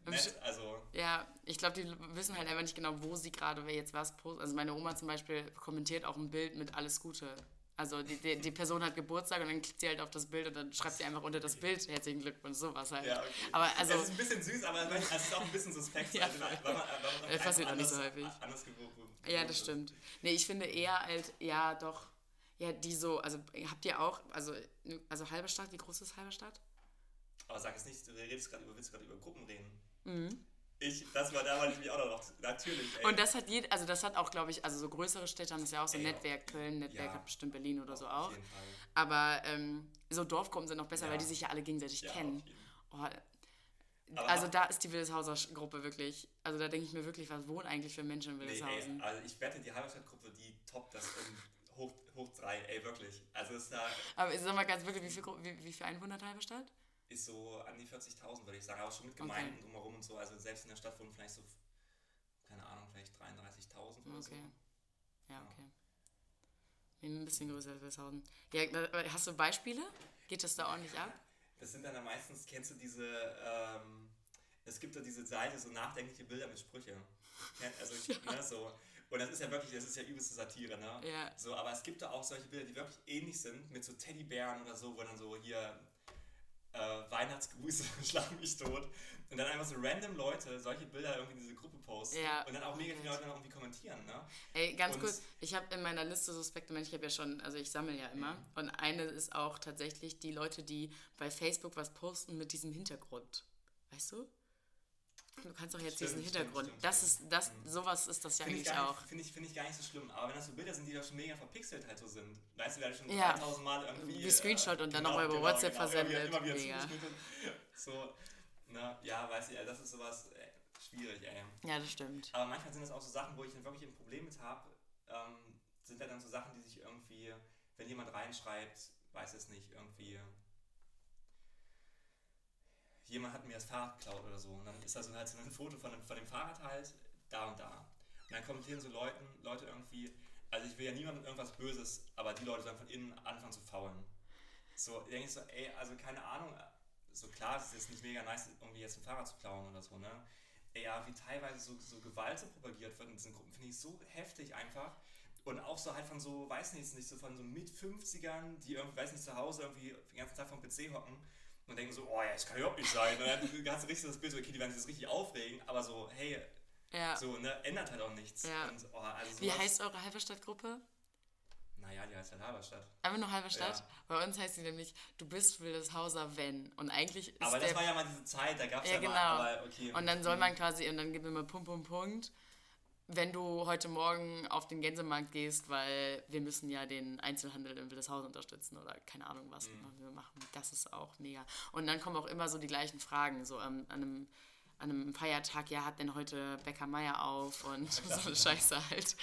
nett, also. Ja, ich glaube, die wissen halt einfach nicht genau, wo sie gerade wer jetzt was postet. Also meine Oma zum Beispiel kommentiert auch ein Bild mit alles Gute. Also die, die, die Person hat Geburtstag und dann klickt sie halt auf das Bild und dann schreibt sie einfach unter das Bild herzlichen Glückwunsch, sowas halt. Ja, okay. Aber also, es ist ein bisschen süß, aber es ist auch ein bisschen suspekt. Ja, also, weil man, weil man passiert auch nicht so häufig. Anders gewohnt, ja, das stimmt. Nee, ich finde eher halt, ja doch, ja die so, also habt ihr auch, also, also Halberstadt, wie groß ist Halberstadt? Aber sag es nicht, du redest gerade über, willst gerade über Gruppen reden. Mhm. Ich, das war da, weil ich mich auch noch, natürlich, ey. Und das hat jed, also das hat auch, glaube ich, also so größere Städte haben das ja auch so Ey, Netzwerk Köln, Netzwerk ja. hat bestimmt Berlin oder so auch. Auf jeden Fall. Aber ähm, so Dorfgruppen sind noch besser, Ja. weil die sich ja alle gegenseitig Ja, kennen. Oh, also da ist die Wildeshauser Gruppe wirklich, also da denke ich mir wirklich, was wohnen eigentlich für Menschen in Nee, ey, also ich wette, die Halberstadt-Gruppe, die toppt das in hoch, hoch drei, ey, wirklich. Also ist da, Aber sag mal ganz wirklich, wie viel, wie, wie viel Einwohner hat Halberstadt? Ist so an die 40.000, würde ich sagen, aber schon mit Gemeinden drumherum und so. Also selbst in der Stadt wohnen vielleicht so, keine Ahnung, vielleicht 33.000 oder so. Okay. Ja, okay. Ein bisschen größer als Wildeshausen. Ja, hast du Beispiele? Geht das da ordentlich ab? Das sind dann ja meistens, kennst du diese, ähm, es gibt da diese Seite, so nachdenkliche Bilder mit Sprüche. Also, ne, so. Und das ist ja wirklich, das ist ja übelste Satire, ne? Ja. So, aber es gibt da auch solche Bilder, die wirklich ähnlich sind, mit so Teddybären oder so, wo dann so hier äh, Weihnachtsgrüße, schlag mich tot. Und dann einfach so random Leute solche Bilder irgendwie in diese Gruppe posten. Ja, und dann auch mega viele. Leute dann irgendwie kommentieren, ne? Ey, ganz Und- kurz, ich habe in meiner Liste suspekte Menschen, ich habe ja schon, also ich sammle ja immer. Und eine ist auch tatsächlich die Leute, die bei Facebook was posten mit diesem Hintergrund. Weißt du? Du kannst doch jetzt Stimmt, diesen Hintergrund. stimmt, das stimmt. ist, das, sowas ist das ja Finde ich, eigentlich gar auch. nicht- finde ich, finde ich gar nicht so schlimm. Aber wenn das so Bilder sind, die doch schon mega verpixelt halt so sind. Weißt du, wer schon Ja. 3000 Mal irgendwie... Gescreenshot und dann genau, nochmal über genau, WhatsApp genau, versendet. Immer, wieder Mega. zugeschnitten. So, na, ja, weiß ich, das ist sowas äh, schwierig, ey. Ja, das stimmt. Aber manchmal sind das auch so Sachen, wo ich dann wirklich ein Problem mit habe. Ähm, sind ja dann so Sachen, die sich irgendwie, wenn jemand reinschreibt, weiß es nicht, irgendwie. Jemand hat mir das Fahrrad geklaut oder so. Und dann ist da so halt so ein Foto von dem, von dem Fahrrad halt, da und da. Und dann kommentieren so Leuten, Leute irgendwie, also ich will ja niemandem irgendwas Böses, aber die Leute dann von innen anfangen zu faulen. So, denke ich so, ey, also keine Ahnung, so klar, es ist jetzt nicht mega nice, irgendwie jetzt ein Fahrrad zu klauen oder so, ne? Ey, ja, wie teilweise so, so Gewalt so propagiert wird in diesen Gruppen, finde ich so heftig einfach. Und auch so halt von so, weiß nicht, nicht so von so mit 50ern, die irgendwie, weiß nicht, zu Hause irgendwie den ganzen Tag vom PC hocken und denken so, oh ja, das kann überhaupt nicht sein. Und dann hast du richtig das Bild, so, okay, die werden sich jetzt richtig aufregen, aber so, hey, Ja. so, ne, ändert halt auch nichts. Ja. Und, oh, also Wie heißt eure Halberstadt-Gruppe? Naja, die heißt halt Halberstadt. Einfach nur Halberstadt? Ja. Bei uns heißt sie nämlich, du bist Wildeshauser, wenn. Und eigentlich ist Aber das war ja mal diese Zeit, da gab es Ja, ja, genau. mal, aber okay. Und dann soll man quasi, und dann gibt immer Punkt, Punkt, Punkt, wenn du heute Morgen auf den Gänsemarkt gehst, weil wir müssen ja den Einzelhandel in Wildeshausen unterstützen oder keine Ahnung, was Mhm. wir machen. Das ist auch mega. Und dann kommen auch immer so die gleichen Fragen, so ähm, an einem an einem Feiertag, ja, hat denn heute Bäcker Meier auf und so eine Scheiße halt.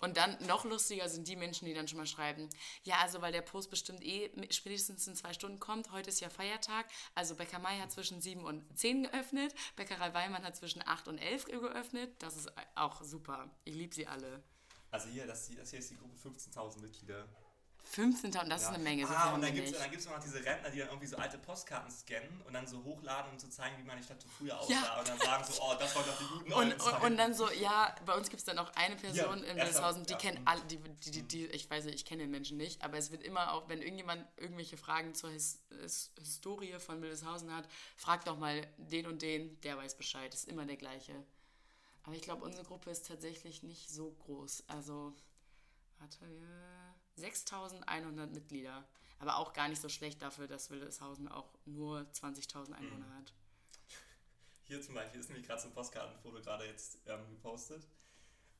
Und dann noch lustiger sind die Menschen, die dann schon mal schreiben, ja, also weil der Post bestimmt eh spätestens in zwei Stunden kommt, heute ist ja Feiertag, also Bäcker Meier hat zwischen 7 und 10 geöffnet, Bäckerei Weimann hat zwischen 8 und 11 geöffnet, das ist auch super. Ich liebe sie alle. Also hier- das hier ist die Gruppe 15.000 Mitglieder. 15.000, das ist eine Menge. So ah, und dann gibt es gibt's noch diese Rentner, die dann irgendwie so alte Postkarten scannen und dann so hochladen, um zu zeigen, wie meine Stadt so früher aussah. Ja. Und dann sagen so, oh, das waren doch die guten Und, und, und dann so, ja, bei uns gibt es dann auch eine Person Ja, in Wildeshausen, die ja. kennt alle, die, die, die, die, ich weiß nicht, ich kenne den Menschen nicht, aber es wird immer auch, wenn irgendjemand irgendwelche Fragen zur His, His, Historie von Wildeshausen hat, fragt doch mal den und den, der weiß Bescheid, ist immer der gleiche. Aber ich glaube, unsere Gruppe ist tatsächlich nicht so groß. Also, warte, ja, 6100 Mitglieder. Aber auch gar nicht so schlecht dafür, dass Wildeshausen auch nur 20.000 Einwohner Mhm. hat. Hier zum Beispiel ist nämlich gerade so ein Postkartenfoto gerade jetzt ähm, gepostet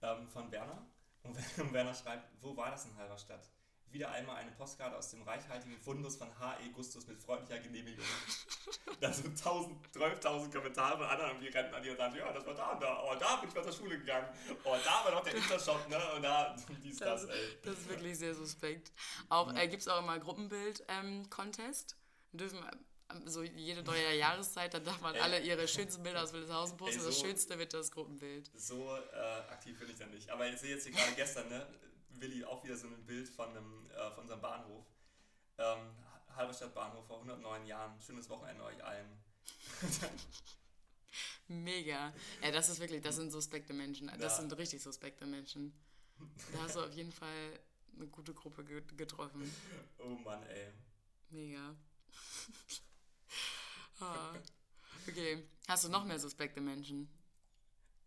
ähm, von Werner. Und Werner schreibt, wo war das in Halberstadt? Wieder einmal eine Postkarte aus dem reichhaltigen Fundus von H.E. Gustus mit freundlicher Genehmigung. Da so 1000, 12.000 Kommentare von anderen irgendwie Rentner, die dann sagen, ja, das war da und da, oh, da bin ich mal zur Schule gegangen, oh, da war noch der Intershop, ne, und da, dies, das, Das, ey. das ist wirklich sehr suspekt. Auch äh, gibt es auch immer Gruppenbild-Contest. dürfen ähm, so jede neue Jahreszeit, dann darf man Ey. alle ihre schönsten Bilder aus Wildeshausen posten. Ey, Das so- Schönste wird das Gruppenbild. So äh, aktiv bin ich dann nicht. Aber ich sehe jetzt hier gerade gestern, ne, Willi, auch wieder so ein Bild von, einem, äh, von unserem Bahnhof. Ähm, Halberstadt Bahnhof vor 109 Jahren. Schönes Wochenende euch allen. Mega. Ja, das ist wirklich, das sind suspekte Menschen. Das Ja. sind richtig suspekte Menschen. Da hast du auf jeden Fall eine gute Gruppe ge getroffen. Oh Mann, ey. Mega. ah. Okay. Hast du noch mehr suspekte Menschen?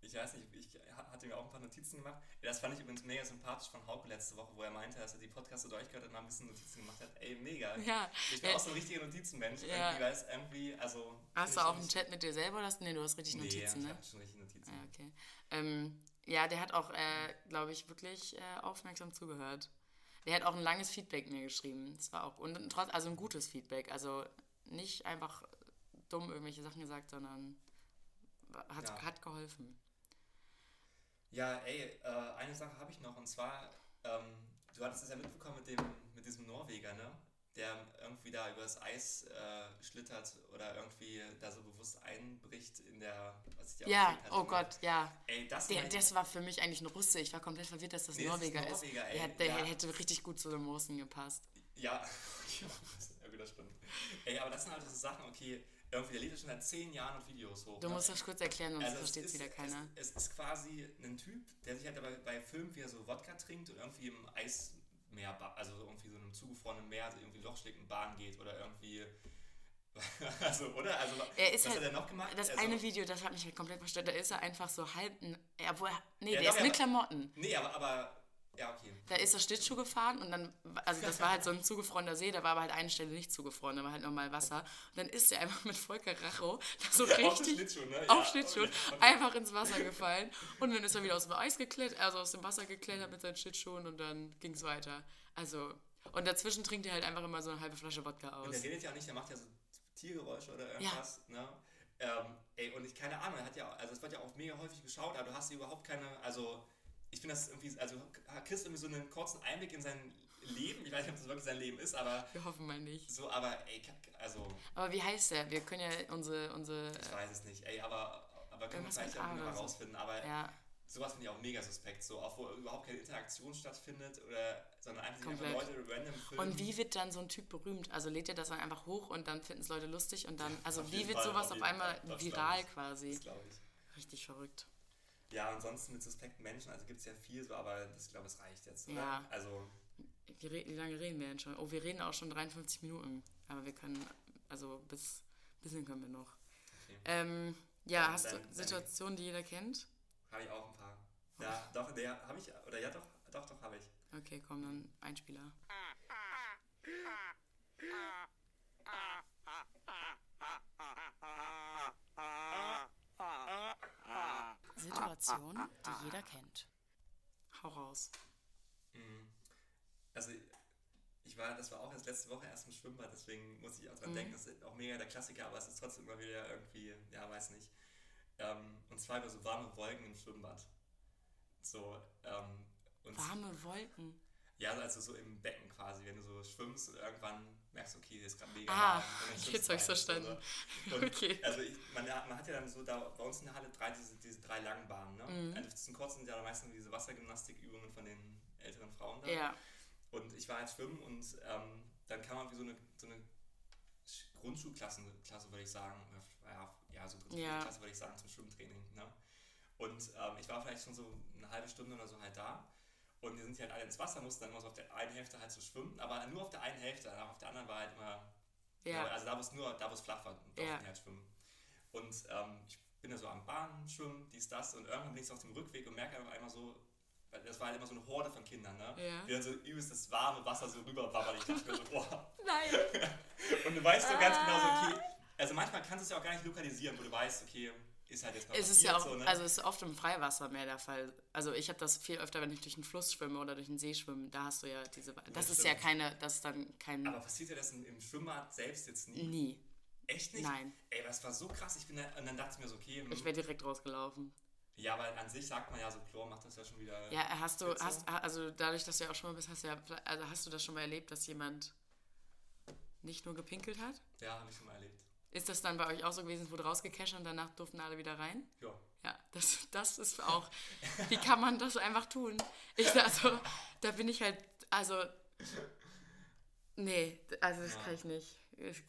Ich weiß nicht, ich ha- hatte mir auch ein paar Notizen gemacht. Das fand ich übrigens mega sympathisch von Hauke letzte Woche, wo er meinte, dass er die Podcasts durchgehört hat und mal ein bisschen Notizen gemacht hat. Ey, mega. Ja. Ich bin Ja. auch so ein richtiger Notizenmensch. Ja. Irgendwie, weil es irgendwie, also... Hast du ich auch einen Chat mit dir selber oder hast nee, du hast richtig Nee, Notizen, ich ne? hab schon richtig Notizen. Ja, okay. Ähm, ja, der hat auch, äh, glaube ich, wirklich äh, aufmerksam zugehört. Der hat auch ein langes Feedback mir geschrieben. Das war auch, und trotz, also ein gutes Feedback. Also nicht einfach dumm irgendwelche Sachen gesagt, sondern hat, Ja. hat geholfen. Ja, ey, äh, eine Sache habe ich noch und zwar, ähm, du hattest es ja mitbekommen mit, dem, mit diesem Norweger, ne? Der irgendwie da übers Eis äh, schlittert oder irgendwie da so bewusst einbricht in der, was ich dir Ja, oh ne? Gott, ja. Ey, das Der, das war für mich eigentlich ein Russe. Ich war komplett verwirrt, dass das Nee, das ist Norweger ist. Norweger, ey, Der, der ja. hätte richtig gut zu dem Russen gepasst. Ja, ja, gut, das stimmt. Ey, aber das sind halt so Sachen, okay, irgendwie, der lädt ja schon seit zehn Jahren noch Videos hoch. Du ne? musst das kurz erklären, sonst Also versteht es ist- wieder keiner. Es, es ist quasi ein Typ, der sich halt dabei bei Filmen, wie er so Wodka trinkt und irgendwie im Eismeer, also irgendwie so einem zugefrorenen Meer, so irgendwie Lochschlägen Bahn geht oder irgendwie. Also, oder? Also, Er ist was halt, hat er noch gemacht? Das also, eine Video, das hat mich halt komplett verstört. Da ist er einfach so halb. er, nee, Ja, der doch, ist mit aber- Klamotten. Nee, aber, aber. Ja, okay. Da ist er Schlittschuh gefahren und dann, also das war halt so ein zugefrorener See, da war aber halt eine Stelle nicht zugefroren, da war halt normal Wasser. Und dann ist er einfach mit Volker Racho da so Auf richtig Schlittschuh, ne? auf Ja, Schlittschuh okay, einfach ins Wasser gefallen. Und dann ist er wieder aus dem Eis geklettert, also aus dem Wasser geklettert mit seinen Schlittschuhen und dann ging es weiter. Also, und dazwischen trinkt er halt einfach immer so eine halbe Flasche Wodka Und aus. der redet ja auch nicht, der macht ja so Tiergeräusche oder irgendwas, ne? Ähm, ey, und ich, keine Ahnung, er hat ja, also es wird ja auch mega häufig geschaut, aber du hast überhaupt keine, also, ich finde das irgendwie, also, kriegst irgendwie so einen kurzen Einblick in sein Leben, ich weiß nicht, ob das wirklich sein Leben ist, aber Wir hoffen mal nicht. so, aber, ey, also, Aber wie heißt der? Wir können ja unsere, unsere ich weiß es nicht, ey, aber, aber können wir vielleicht mit A irgendwie mal rausfinden, aber ja, sowas finde ich auch mega suspekt, so, auch wo überhaupt keine Interaktion stattfindet oder, sondern einfach, einfach. Leute random filmen. Und wie wird dann so ein Typ berühmt? Also lädt er das dann einfach hoch und dann finden es Leute lustig und dann, also wie wird Fall, sowas auf einmal Fall. Viral quasi? Das glaube ich. Richtig verrückt. Ja, ansonsten mit suspekten Menschen, also gibt es ja viel, so, aber das, ich glaube, es reicht jetzt, oder? Ja. Also, Wie, lange reden wir denn schon? Oh, wir reden auch schon 53 Minuten. Aber wir können, also bis bisschen können wir noch. Okay. Ähm, ja, Dann- hast du dann- dann- Situationen, die jeder kennt? habe ich auch ein paar. Ja, doch, der habe ich, oder ja, doch, doch, doch, habe ich. Okay, komm, dann Einspieler. Situation, die jeder kennt. Hau raus. Mhm. Also, ich war, das war auch erst letzte Woche erst im Schwimmbad, deswegen muss ich auch dran Mhm. denken, das ist auch mega der Klassiker, aber es ist trotzdem immer wieder irgendwie, ja, weiß nicht. Ähm, und zwar über so warme Wolken im Schwimmbad. So, ähm, und Warme Wolken. Ja, also so im Becken quasi, wenn du so schwimmst und irgendwann merkst, okay, hier ist gerade mega Ah, hab ich's rein, verstanden. so, ne? Okay. Also ich, man, hat- man hat ja dann so da bei uns in der Halle drei, diese, diese drei langen Bahnen. Ne? Mhm. Also zum Kurzen sind ja meistens diese Wassergymnastikübungen von den älteren Frauen da. Ja. Und ich war halt schwimmen und ähm, dann kam man wie so eine, so eine Sch- Grundschulklasse, Klasse, würde ich sagen. Ja, ja so Grundschulklasse, würde ich sagen, zum Schwimmtraining. Ne? Und ähm, ich war vielleicht schon so eine halbe Stunde oder so halt da. Und wir sind halt alle ins Wasser, mussten dann immer so auf der einen Hälfte halt so schwimmen, aber nur auf der einen Hälfte, auf der anderen war halt immer Ja. also da, wo es nur, da, wo es flach war, durften Ja. halt schwimmen. Und ähm, ich bin da so am Bahn schwimmen, dies, das, und irgendwann bin ich so auf dem Rückweg und merke auf einmal so, das war halt immer so eine Horde von Kindern, ne? Ja. Die dann so übelst das warme Wasser so rüberwabbern. Ich dachte mir so, boah. Nein. Und du weißt so ganz genau so, Ah. okay, also manchmal kannst du es ja auch gar nicht lokalisieren, wo du weißt, okay, ist halt jetzt mal Es ist ja auch, so, ne? also es ist oft im Freiwasser mehr der Fall. Also ich habe das viel öfter, wenn ich durch einen Fluss schwimme oder durch einen See schwimme, da hast du ja diese, das Das ist ja keine, das ist dann kein, Aber passiert dir das im, im Schwimmbad selbst jetzt nie? nie. Echt nicht? Nein. Ey, das war so krass. Ich bin da, und dann dachte ich mir so, okay, hm, Ich wäre direkt rausgelaufen. ja, weil an sich sagt man ja so, Chlor macht das ja schon wieder. Ja, hast du, hast, also dadurch, dass du ja auch schon mal bist, hast du ja, also hast du das schon mal erlebt, dass jemand nicht nur gepinkelt hat? Ja, habe ich schon mal erlebt. Ist das dann bei euch auch so gewesen, es wurde rausgecasht und danach durften alle wieder rein? Ja. Ja, das, das ist auch. Wie kann man das einfach tun? Ich, also, da bin ich halt, also. Nee, also das Ja. kann ich nicht. Ich-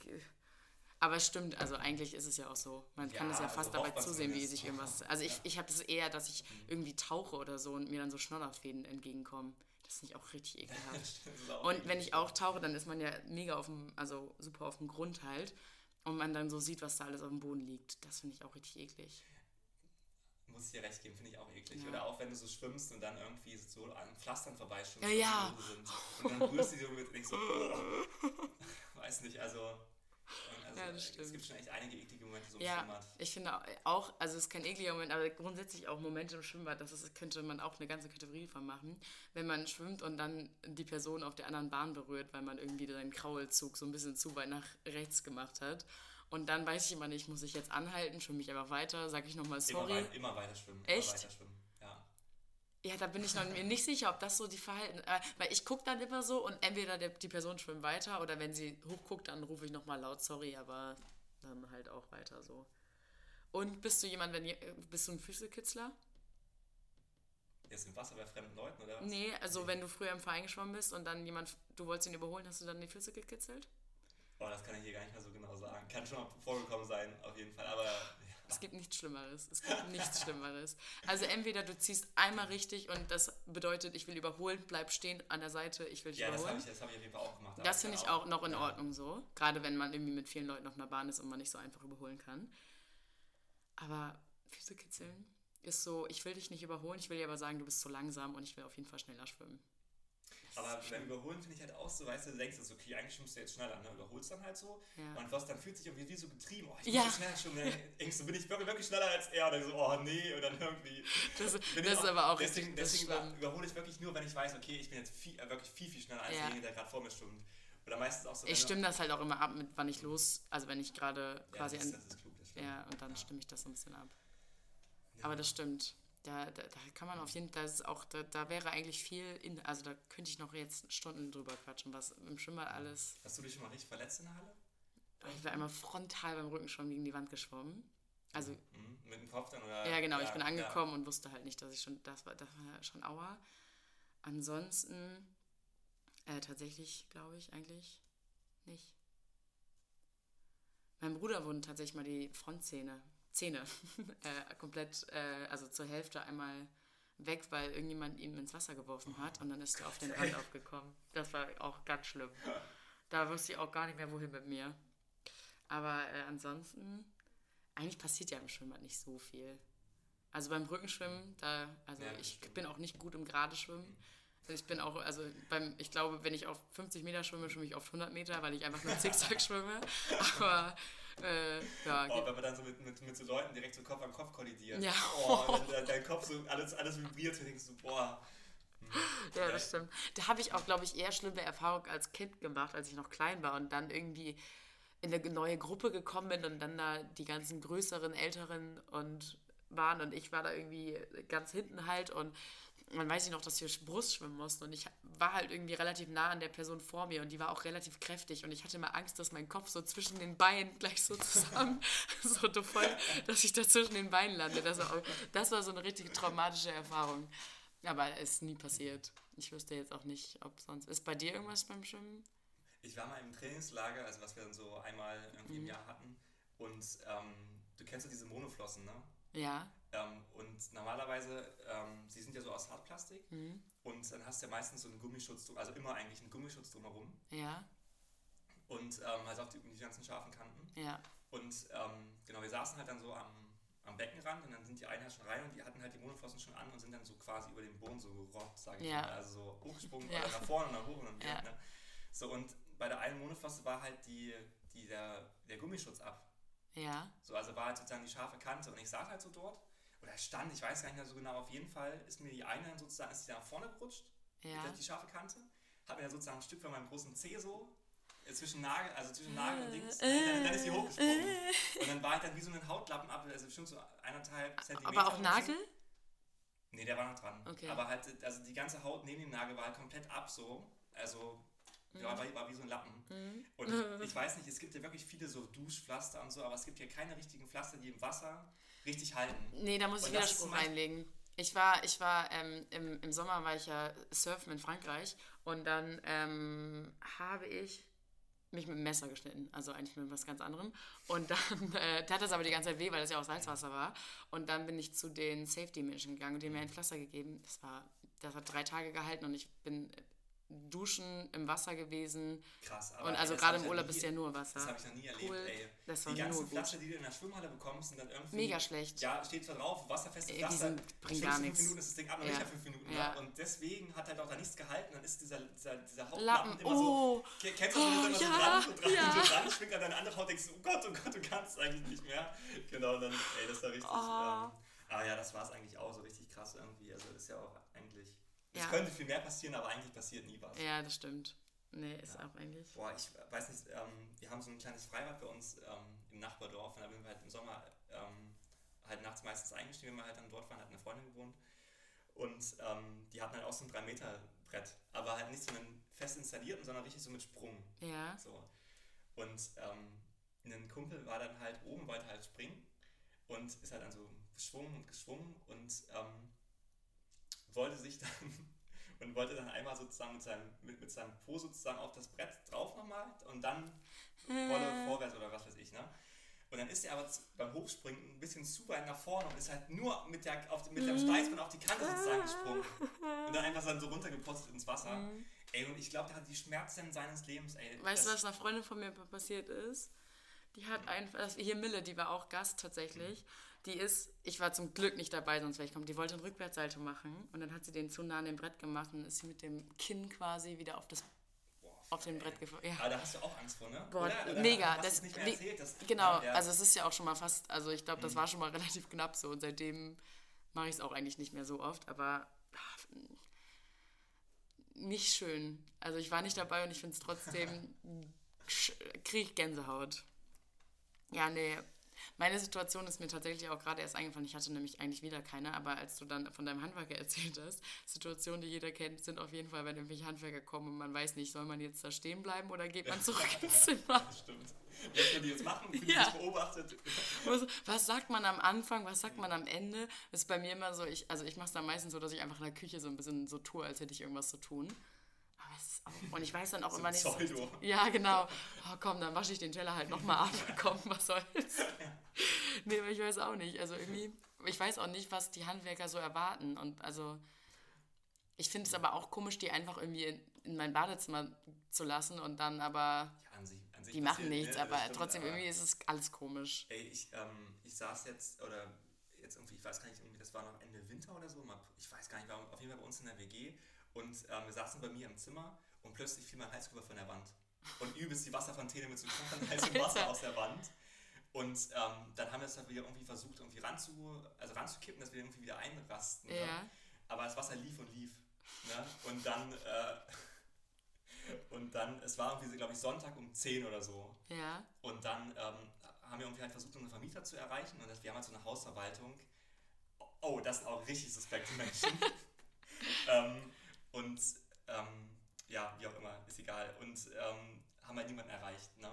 Aber es stimmt, also eigentlich ist es ja auch so. Man kann Ja, es ja also fast dabei hofft man zusehen, wie sich irgendwas. Also ich, ich habe es eher, dass ich irgendwie tauche oder so und mir dann so Schnodderfäden entgegenkommen. Das finde ich auch richtig ekelhaft. Ist Und wenn ich auch tauche, dann ist man ja mega auf dem, also super auf dem Grund halt. Und man dann so sieht, was da alles auf dem Boden liegt. Das finde ich auch richtig eklig. Muss ich dir recht geben, finde ich auch eklig. Ja. Oder auch wenn du so schwimmst und dann irgendwie so an Pflastern vorbeischwimmst. Ja, ja. Und dann rührst du die so mit und denkst so, weiß nicht, also, also Ja, das es stimmt. gibt schon echt einige eklige Momente so im Ja, Schwimmbad. ich finde auch, also es ist kein ekliger Moment, aber grundsätzlich auch Momente im Schwimmbad, das ist, könnte man auch eine ganze Kategorie von machen. Wenn man schwimmt und dann die Person auf der anderen Bahn berührt, weil man irgendwie seinen Kraulzug so ein bisschen zu weit nach rechts gemacht hat. Und dann weiß ich immer nicht, muss ich jetzt anhalten, schwimme ich einfach weiter, sage ich nochmal Immer, sorry. wei immer weiter schwimmen. Echt? Immer weiter schwimmen. Ja. Da bin ich noch mir nicht sicher, ob das so die Verhalten. Äh, weil ich gucke dann immer so und entweder der, die Person schwimmt weiter oder wenn sie hochguckt, dann rufe ich nochmal laut sorry, aber dann halt auch weiter so. Und bist du jemand, wenn äh, bist du ein Füßekitzler? Jetzt im Wasser bei fremden Leuten, oder was? Nee, also wenn du früher im Verein geschwommen bist und dann jemand, du wolltest ihn überholen, hast du dann die Füße gekitzelt? Oh, das kann ich hier gar nicht mehr so genau sagen. Kann schon mal vorgekommen sein, auf jeden Fall. Aber. Es gibt nichts Schlimmeres. Es gibt nichts Schlimmeres. Also entweder du ziehst einmal richtig und das bedeutet, ich will überholen, bleib stehen an der Seite, ich will dich Ja, das habe überholen. ich, das hab ich auf jeden Fall auch gemacht. Das finde ich auch noch in ja. Ordnung so. Gerade wenn man irgendwie mit vielen Leuten auf einer Bahn ist und man nicht so einfach überholen kann. Aber Füße kitzeln ist so, ich will dich nicht überholen, ich will dir aber sagen, du bist zu langsam und ich will auf jeden Fall schneller schwimmen. Aber beim Überholen finde ich halt auch so, weißt du, du denkst jetzt, okay, eigentlich schwimmst du jetzt schneller, ne? Überholst dann halt so. Ja. Und was dann fühlt sich irgendwie wie so getrieben. Oh, ich Ja. muss so schneller schwimmen. Dann denkst du, bin ich wirklich, schneller als er? Und dann so, oh nee. Und dann irgendwie. Das, das bin ich ist aber auch deswegen, deswegen überhole ich wirklich nur, wenn ich weiß, okay, ich bin jetzt viel, äh, wirklich viel, viel schneller als Ja. derjenige, der gerade vor mir schwimmt. Oder meistens auch so. Ich stimme das halt auch immer ab, mit wann ich los, also wenn ich gerade ja, quasi das, ist, das ist klug, das stimmt. Ja, und dann stimme ich das so ein bisschen ab. Aber das stimmt. Da, da, da kann man auf jeden Fall, das auch, da, da wäre eigentlich viel, in, also da könnte ich noch jetzt Stunden drüber quatschen, was im Schwimmbad alles. Hast du dich schon mal richtig verletzt in der Halle? Ich war einmal frontal beim Rückenschwimmen gegen die Wand geschwommen. Also, Mhm. Mit dem Kopf dann? Oder? ja genau, ich bin ja. angekommen und wusste halt nicht, dass ich schon, das war, das war schon Aua. Ansonsten, äh, tatsächlich, glaube ich, eigentlich nicht. Mein Bruder wurden tatsächlich mal die Frontzähne, Zähne, äh, komplett, äh, also zur Hälfte einmal weg, weil irgendjemand ihn ins Wasser geworfen hat und dann ist er auf den Rand aufgekommen. Das war auch ganz schlimm. Da wusste ich auch gar nicht mehr, wohin mit mir. Aber äh, ansonsten, eigentlich passiert ja im Schwimmbad nicht so viel. Also beim Rückenschwimmen, da, also Ja, ich stimmt. bin auch nicht gut im Gerade schwimmen. Ich bin auch, also beim, ich glaube, wenn ich auf 50 Meter schwimme, schwimme ich auf 100 Meter, weil ich einfach nur Zickzack schwimme. Aber äh, ja, Oh, wenn man dann so mit, mit, mit so Leuten direkt so Kopf an Kopf kollidiert. Ja. Oh, dann dein Kopf so alles, alles vibriert, und denkst du, boah. Ja, das stimmt. Da habe ich auch, glaube ich, eher schlimme Erfahrungen als Kind gemacht, als ich noch klein war und dann irgendwie in eine neue Gruppe gekommen bin und dann da die ganzen größeren, älteren und waren und ich war da irgendwie ganz hinten halt und man weiß ich noch, dass wir Brust schwimmen mussten und ich war halt irgendwie relativ nah an der Person vor mir und die war auch relativ kräftig und ich hatte immer Angst, dass mein Kopf so zwischen den Beinen gleich so zusammen, so voll, dass ich da zwischen den Beinen lande. Das war, das war so eine richtig traumatische Erfahrung. Aber ist nie passiert. ich wüsste jetzt auch nicht, ob sonst. Ist bei dir irgendwas beim Schwimmen? Ich war mal im Trainingslager, also was wir dann so einmal irgendwie im Jahr hatten. Und ähm, du kennst ja diese Monoflossen, ne? Ja. Ähm, und normalerweise, ähm, sie sind ja so aus Hartplastik. Und dann hast du ja meistens so einen Gummischutz, also immer eigentlich einen Gummischutz drumherum. Ja. Und ähm, halt auch die, die ganzen scharfen Kanten. Ja. Und ähm, genau, wir saßen halt dann so am, am Beckenrand und dann sind die einen halt schon rein und die hatten halt die Monoflossen schon an und sind dann so quasi über den Boden so gerobbt, sage ich Ja. mal. Also so hochgesprungen Ja. oder nach vorne und nach oben und Ja. Ne? So, und bei der einen Monoflosse war halt die, die, der, der Gummischutz ab. Ja. So, also war halt sozusagen die scharfe Kante und ich saß halt so dort oder stand, ich weiß gar nicht mehr so genau, auf jeden Fall ist mir die eine sozusagen, ist die nach vorne gerutscht, Ja. die scharfe Kante, hat mir dann sozusagen ein Stück von meinem großen Zeh so äh, zwischen Nagel, also zwischen Nagel und Dings, und dann, dann ist sie hochgesprungen. Und dann war ich dann wie so ein Hautlappen ab, also bestimmt so eineinhalb Zentimeter. Aber auch oder so. Nagel? Nee, der war noch dran. Okay. Aber halt, also die ganze Haut neben dem Nagel war halt komplett ab so. Also. Ja, war, war wie so ein Lappen. Und ich, ich weiß nicht, es gibt ja wirklich viele so Duschpflaster und so, aber es gibt ja keine richtigen Pflaster, die im Wasser richtig halten. Nee, da muss ich Und das ist Widerspruch reinlegen. Ich war, ich war ähm, im, im Sommer war ich ja surfen in Frankreich und dann ähm, habe ich mich mit dem Messer geschnitten, also eigentlich mit was ganz anderem. Und dann äh, tat das aber die ganze Zeit weh, weil das ja auch Salzwasser war. Und dann bin ich zu den Safety-Menschen gegangen und die haben mir ein Pflaster gegeben. Das war, das hat drei Tage gehalten und ich bin duschen im Wasser gewesen. Krass. Aber Und also gerade im Urlaub nie- ist ja nur Wasser. Das habe ich noch nie erlebt, Cool. ey. Das war die ganzen nur. Pflaster, die du in der Schwimmhalle bekommst, sind dann irgendwie. Mega schlecht. Ja, steht zwar drauf, wasserfeste Ey, die Pflaster. sind- bringen schwimmst gar du nichts. Fünf Minuten ist das Ding ab, noch Ja. fünf Minuten. Ja. Ne? Und deswegen hat halt auch da nichts gehalten. Dann ist dieser, dieser, dieser Hautlappen Lappen. immer Oh. so. Ke- Kennst du das, wenn Oh, immer ja, so dran, so dran, ja. so dran schwingt an deine andere Haut, denkst du, oh Gott, oh Gott, du kannst eigentlich nicht mehr. Genau, dann, ey, das war richtig. Oh. Ähm, aber ja, das war es eigentlich auch so richtig krass irgendwie. Also, das ist ja auch. Es Ja. könnte viel mehr passieren, aber eigentlich passiert nie was. Ja, das stimmt. Nee, ist auch eigentlich. Boah, ich weiß nicht, ähm, wir haben so ein kleines Freibad bei uns ähm, im Nachbardorf und da sind wir halt im Sommer ähm, halt nachts meistens eingestiegen, wenn wir halt dann dort waren, hat eine Freundin gewohnt und ähm, die hatten halt auch so ein 3-Meter-Brett, aber halt nicht so einen fest installierten, sondern richtig so mit Sprung. Ja. So. Und ähm, ein Kumpel war dann halt oben, wollte halt springen und ist halt dann so geschwungen und geschwungen und ähm, wollte sich dann und wollte dann einmal sozusagen mit seinem, mit, mit seinem Po sozusagen auf das Brett drauf nochmal und dann Rolle vorwärts oder was weiß ich, ne? Und dann ist er aber beim Hochspringen ein bisschen zu weit nach vorne und ist halt nur mit, der, auf, mit dem Steißbein auf die Kante sozusagen gesprungen. Und dann einfach dann so runtergepostet ins Wasser. Ey, und ich glaube, der hat die Schmerzen seines Lebens, ey. Weißt du, was einer Freundin von mir passiert ist? Die hat einfach, das- hier Mille, die war auch Gast tatsächlich. Die ist, ich war zum Glück nicht dabei, sonst wäre ich gekommen. Die wollte einen Rückwärtssalto machen und dann hat sie den zu nah an dem Brett gemacht und ist sie mit dem Kinn quasi wieder auf, das, auf dem. Brett gefallen. Ja. Aber da hast du auch Angst vor, ne? Boah, Oder? Oder mega. Das, nicht mehr erzählt, dass, genau, ja, also es ist ja auch schon mal fast, also ich glaube, das Mhm. war schon mal relativ knapp so und seitdem mache ich es auch eigentlich nicht mehr so oft, aber ah, nicht schön. Also ich war nicht dabei und ich finde es trotzdem, kriege ich Gänsehaut. Ja, nee. Meine Situation ist mir tatsächlich auch gerade erst eingefallen. Ich hatte nämlich eigentlich wieder keine, aber als du dann von deinem Handwerker erzählt hast, Situationen, die jeder kennt, sind auf jeden Fall, wenn irgendwelche Handwerker kommen und man weiß nicht, soll man jetzt da stehen bleiben oder geht man zurück ins Zimmer? das stimmt. Lässt man die jetzt machen, fühlen Ja. beobachtet. Was, was sagt man am Anfang, was sagt man am Ende? Das ist bei mir immer so, ich, also ich mache es dann meistens so, dass ich einfach in der Küche so ein bisschen so tue, als hätte ich irgendwas zu tun. Aber es ist auch, und ich weiß dann auch So immer nicht. Pseudo. Ja, genau. Oh, komm, dann wasche ich den Teller halt nochmal ab. komm, was soll's. Nee, aber ich weiß auch nicht. Also irgendwie, ich weiß auch nicht, was die Handwerker so erwarten. Und also, ich finde es aber auch komisch, die einfach irgendwie in, in mein Badezimmer zu lassen und dann aber, Ja, an sich, an sich die machen passiert, nichts, ne? aber stimmt, trotzdem aber- irgendwie ist es alles komisch. Ey, ich, ähm, ich saß jetzt, oder jetzt irgendwie, ich weiß gar nicht, irgendwie, das war noch Ende Winter oder so, ich weiß gar nicht, war auf jeden Fall bei uns in der WG und ähm, wir saßen bei mir im Zimmer und plötzlich fiel mein Heizkörper von der Wand und übelst die Wasserfontäne mit so kochenden heißem Wasser aus der Wand. Und ähm, dann haben wir es halt wieder irgendwie versucht, irgendwie ranzu, also ranzukippen, dass wir irgendwie wieder einrasten. Ne? Ja. Aber das Wasser lief und lief. Ne? Und dann, äh, und dann, es war irgendwie, glaube ich, Sonntag um 10 oder so. Ja. Und dann ähm, haben wir irgendwie halt versucht, unseren Vermieter zu erreichen. Und das, wir haben halt so eine Hausverwaltung. Oh, das sind auch richtig suspekte Menschen. ähm, und ähm, ja, wie auch immer, ist egal. Und ähm, haben halt niemanden erreicht. Ne?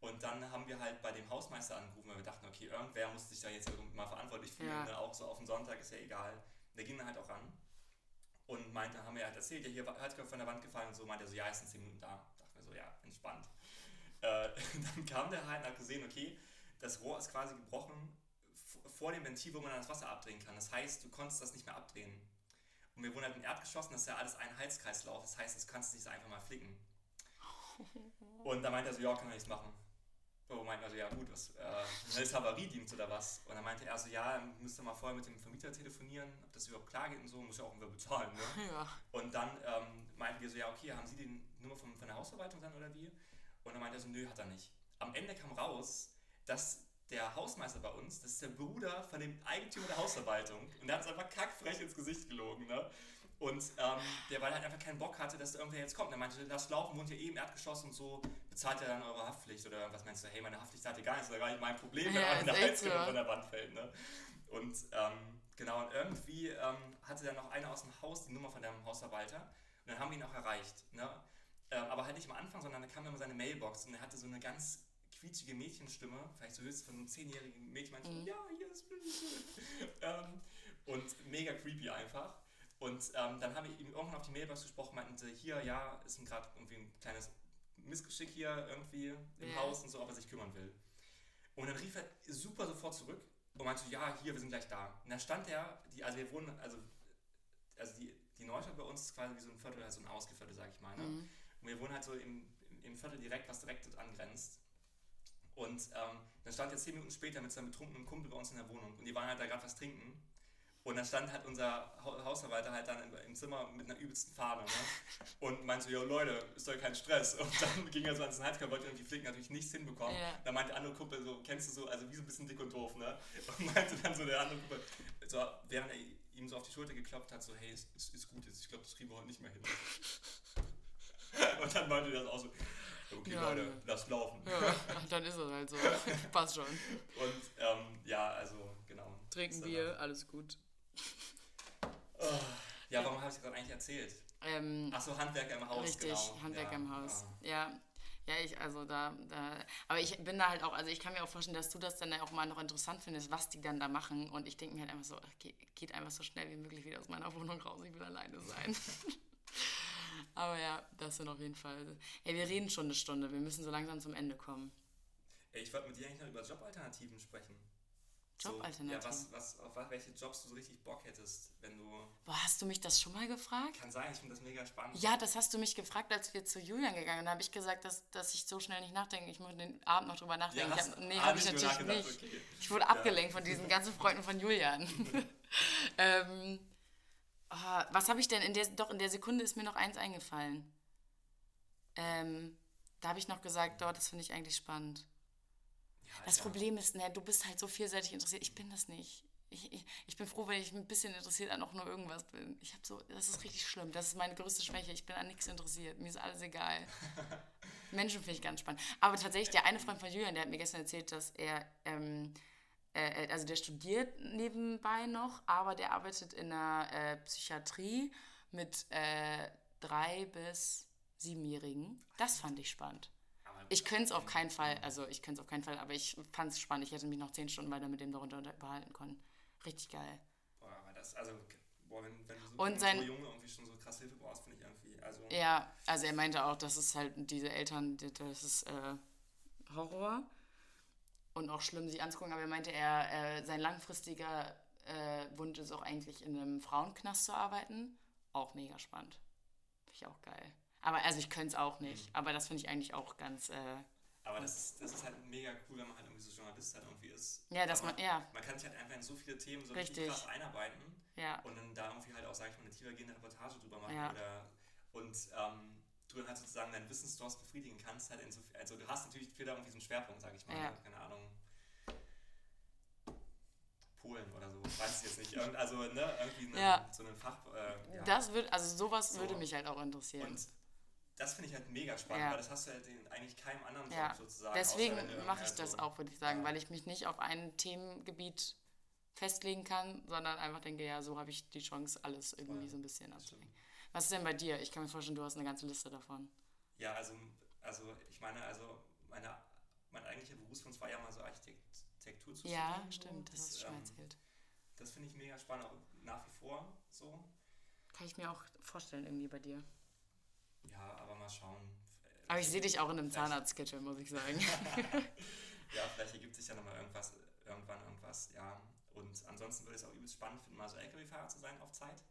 Und dann haben wir halt bei dem Hausmeister angerufen, weil wir dachten, okay, irgendwer muss sich da jetzt irgendwie mal verantwortlich fühlen. Ja. Ne? Auch so auf den Sonntag ist ja egal. Der ging dann halt auch ran. und meinte, haben wir halt erzählt, ja, hier hat von der Wand gefallen und so, meinte er so, ja, ist in 10 Minuten da. Dachte mir so, ja, entspannt. Äh, dann kam der halt und hat gesehen, okay, das Rohr ist quasi gebrochen vor dem Ventil, wo man dann das Wasser abdrehen kann. Das heißt, du konntest das nicht mehr abdrehen. Und wir wohnen halt im Erdgeschoss und das ist ja alles ein Heizkreislauf. Das heißt, das kannst du nicht einfach mal flicken. Und da meinte er so, ja, kann er nichts machen. So meinte er so, ja gut, was, äh, ist Havariedienst oder was? Und dann meinte er so, ja, müsste mal vorher mit dem Vermieter telefonieren, ob das überhaupt klar geht und so, muss ja auch irgendwer bezahlen, ne? Ja. Und dann ähm, meinten wir so, ja, okay, haben Sie die Nummer von, von der Hausverwaltung dann oder wie? Und dann meinte er so, nö, hat er nicht. Am Ende kam raus, dass der Hausmeister bei uns, das ist der Bruder von dem Eigentümer der Hausverwaltung. Und der hat uns einfach kackfrech ins Gesicht gelogen, ne? Und ähm, der, weil er halt einfach keinen Bock hatte, dass da irgendwer jetzt kommt. Der meinte, lasst laufen, wohnt ihr eh im Erdgeschoss und so, bezahlt ihr dann eure Haftpflicht oder was meinst du? Hey, meine Haftpflicht hat ihr gar nichts, das ist gar nicht mein Problem, wenn Ja, ja, der Heizkörper von der Wand fällt, ne? Und ähm, genau, und irgendwie ähm, hatte dann noch einer aus dem Haus die Nummer von dem Hausverwalter und dann haben wir ihn auch erreicht, ne? Ähm, aber halt nicht am Anfang, sondern da kam dann seine Mailbox und er hatte so eine ganz quietschige Mädchenstimme, vielleicht so höchstens von einem zehnjährigen Mädchen, meinte so, ja, hier ist ähm, und mega creepy einfach. Und ähm, dann habe ich ihm irgendwann auf die Mailbox gesprochen, meinten sie, hier, ja, ist gerade irgendwie ein kleines Missgeschick hier irgendwie im Ja. Haus und so, ob er sich kümmern will. Und dann rief er super sofort zurück und meinte ja, hier, wir sind gleich da. Und dann stand er, die, also wir wohnen, also, also die, die Neustadt bei uns ist quasi wie so ein Viertel, also ein Ausgeviertel, sag ich mal. Ne? Mhm. Und wir wohnen halt so im, im Viertel direkt, was direkt dort angrenzt. Und ähm, dann stand er zehn Minuten später mit seinem betrunkenen Kumpel bei uns in der Wohnung und die waren halt da gerade was trinken. Und dann stand halt unser Hau- Hausverwalter halt dann im, im Zimmer mit einer übelsten Fahne ne? und meinte so, ja Leute, ist doch kein Stress. Und dann ging er so ans Heizkörper, wollte irgendwie flicken, natürlich nichts hinbekommen. Ja. Dann meinte der andere Kumpel so, kennst du so, also wie so ein bisschen dick und doof, ne? Und meinte dann so der andere Kumpel, so, während er ihm so auf die Schulter geklopft hat, so, hey, ist, ist, ist gut jetzt, ich glaube, das kriegen wir heute nicht mehr hin. Und dann meinte er das auch so, okay Ja, Leute, ne. lasst laufen. Ja, dann ist es halt so. Passt schon. Und ähm, ja, also genau. Trinken Bier, alles gut. aber- Ja, warum habe ich gerade eigentlich erzählt? Ähm, Achso, Handwerker im Haus, Richtig, genau. Handwerk ja, im Haus. Ja. Ja. ja, ich, also da, da, aber ich bin da halt auch, also ich kann mir auch vorstellen, dass du das dann auch mal noch interessant findest, was die dann da machen. Und ich denke mir halt einfach so, geht, geht einfach so schnell wie möglich wieder aus meiner Wohnung raus, ich will alleine sein. aber ja, das sind auf jeden Fall. Ey, wir reden schon eine Stunde, wir müssen so langsam zum Ende kommen. Ey, ich wollte mit dir eigentlich noch über Jobalternativen sprechen. Jobalternativen? So, ja, was, was, auf welche Jobs du so richtig Bock hättest, wenn du. Boah, hast du mich das schon mal gefragt? Kann sein, ich finde das mega spannend. Ja, das hast du mich gefragt, als wir zu Julian gegangen sind. Da habe ich gesagt, dass, dass ich so schnell nicht nachdenke. Ich muss den Abend noch drüber nachdenken. ich hast- hab, nee, habe ich natürlich nicht. okay. Ich wurde Ja. abgelenkt von diesen ganzen Freunden von Julian. ähm, ah, was habe ich denn in der, doch in der Sekunde ist mir noch eins eingefallen. Ähm, da habe ich noch gesagt, dort, das finde ich eigentlich spannend. Ja, Das ja. Problem ist, ne, du bist halt so vielseitig interessiert. Ich bin das nicht. Ich, ich, ich bin froh, wenn ich ein bisschen interessiert an auch nur irgendwas bin. Ich habe so, das ist richtig schlimm. Das ist meine größte Schwäche. Ich bin an nichts interessiert. Mir ist alles egal. Menschen finde ich ganz spannend. Aber tatsächlich, der eine Freund von Julian, der hat mir gestern erzählt, dass er, ähm, äh, also der studiert nebenbei noch, aber der arbeitet in einer äh, Psychiatrie mit äh, drei bis siebenjährigen. Das fand ich spannend. Ich könnte es auf keinen Fall, also ich könnte es auf keinen Fall, aber ich fand es spannend. Ich hätte mich noch zehn Stunden weiter mit dem darunter unterhalten können. Richtig geil. Boah, aber das, also, boah, wenn, wenn du so, Und sein- so Junge irgendwie schon so krass Hilfe brauchst, finde ich irgendwie. Also, Ja, also er meinte auch, dass es halt diese Eltern, das ist äh, Horror und auch schlimm, sie anzugucken. Aber er meinte, er, äh, sein langfristiger äh, Wunsch ist auch eigentlich in einem Frauenknast zu arbeiten. Auch mega spannend. Finde ich auch geil. Aber also ich könnte es auch nicht. Aber das finde ich eigentlich auch ganz. Äh, aber das ist, das ist halt mega cool, wenn man halt irgendwie so Journalist halt irgendwie ist. Ja, dass man- ja. Man kann sich halt einfach in so viele Themen so richtig, Richtig. krass einarbeiten. ja. und dann da irgendwie halt auch, sag ich mal, eine tiefergehende Reportage drüber machen Ja. oder und ähm, du dann halt sozusagen deinen Wissensdurst befriedigen kannst, halt insofern, also du hast natürlich wieder irgendwie so einen Schwerpunkt, sag ich mal, Ja. keine Ahnung, Polen oder so, weiß ich jetzt nicht, Irgend, also ne, irgendwie eine, Ja. so ein Fach, äh, ja. Das wird, also sowas So. würde mich halt auch interessieren. und das finde ich halt mega spannend, Ja. weil das hast du halt in eigentlich keinem anderen Job sozusagen. deswegen mache ich irgendwie das halt so- auch, würde ich sagen, Ja. weil ich mich nicht auf ein Themengebiet festlegen kann, sondern einfach denke, ja, so habe ich die Chance, alles irgendwie so ein bisschen abzudecken. Was ist denn bei dir? Ich kann mir vorstellen, du hast eine ganze Liste davon. Ja, also, also ich meine, also meine, mein eigentlicher Berufswunsch war ja mal so Architektur zu Ja, studieren. so. stimmt, das hast du schon ähm, erzählt. Das finde ich mega spannend, auch nach wie vor so. Kann ich mir auch vorstellen, irgendwie bei dir. Ja, aber mal schauen. Aber ich sehe dich auch in einem Zahnarztkitchen, muss ich sagen. Ja, vielleicht ergibt sich ja nochmal irgendwas, irgendwann irgendwas, ja. Und ansonsten würde ich es auch übelst spannend finden, mal so LKW-Fahrer zu sein auf Zeit.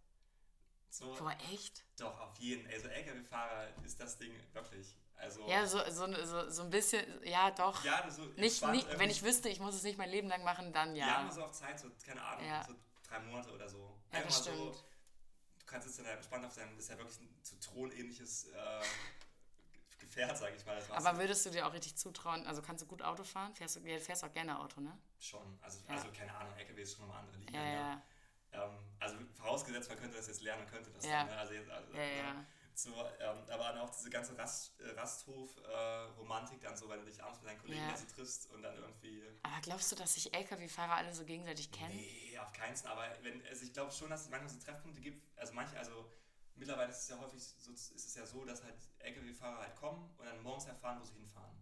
So, Boah, echt? doch, auf jeden. Also LKW-Fahrer ist das Ding wirklich. Also, Ja, so, so, so, so ein bisschen, ja, doch. ja so nicht, nicht, wenn irgendwie- ich wüsste, ich muss es nicht mein Leben lang machen, dann Ja, ja. mal so auf Zeit, so, keine Ahnung, Ja. so drei Monate oder so. Ja, Einfach das mal so, du kannst jetzt dann entspannt auf sein, das ist ja wirklich ein zu thronähnliches äh, Gefährt, sag ich mal. Aber würdest du dir auch richtig zutrauen? Also kannst du gut Auto fahren? Fährst du fährst auch gerne Auto, ne? schon. Also, Ja. also keine Ahnung, LKW ist schon nochmal andere Liga. Ja, ne? ja. Ähm, also vorausgesetzt, man könnte das jetzt lernen, könnte das Ja. dann, ne? Also jetzt, also, Ja, ne? ja. So, ähm, aber dann auch diese ganze Rast, äh, Rasthof-Romantik dann so, weil du dich abends mit deinen Kollegen Ja. so triffst und dann irgendwie. Aber glaubst du, dass sich LKW-Fahrer alle so gegenseitig kennen? Nee, auf keinen Fall. Aber wenn, also ich glaube schon, dass es manchmal so Treffpunkte gibt. Also manche, also mittlerweile ist es ja häufig so, ist es ja so, dass halt LKW-Fahrer halt kommen und dann morgens erfahren, wo sie hinfahren.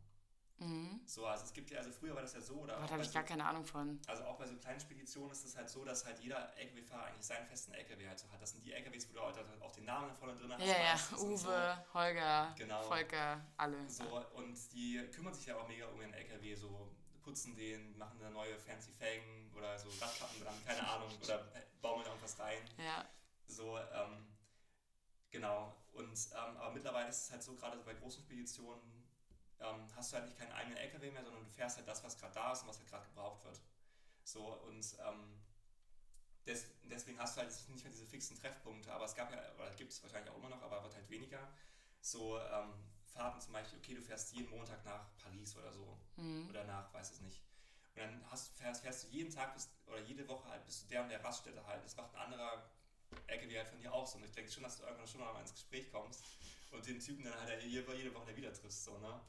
Mhm. So, also es gibt ja, also früher war das ja so, oder da habe ich so, gar keine Ahnung von. also auch bei so kleinen Speditionen ist es halt so, dass halt jeder LKW-Fahrer eigentlich seinen festen LKW halt so hat. Das sind die LKWs, wo du halt auch den Namen vorne drin hast. Ja, ja, und so. Uwe, Holger, Genau. Volker, alle. So, und die kümmern sich ja auch mega um ihren LKW, so putzen den, machen da neue fancy Felgen oder so Radkappen dran, keine Ahnung, oder baumeln da irgendwas rein. Ja, So, ähm, genau. Und, ähm, aber mittlerweile ist es halt so, gerade so bei großen Speditionen ähm, hast du halt nicht keinen eigenen LKW mehr, sondern du fährst halt das, was gerade da ist und was halt gerade gebraucht wird. So, und ähm, des, deswegen hast du halt nicht mehr diese fixen Treffpunkte, aber es gab ja, oder gibt es wahrscheinlich auch immer noch, aber wird halt weniger. So ähm, Fahrten zum Beispiel, okay, du fährst jeden Montag nach Paris oder so. Mhm. Oder nach, weiß es nicht. Und dann hast, fährst, fährst du jeden Tag bis, oder jede Woche halt bis zu der und der Raststätte halt. Das macht ein anderer LKW halt von dir auch so. Und ich denke schon, dass du irgendwann schon mal ins Gespräch kommst und den Typen dann halt jede, jede Woche wieder triffst. So, ne?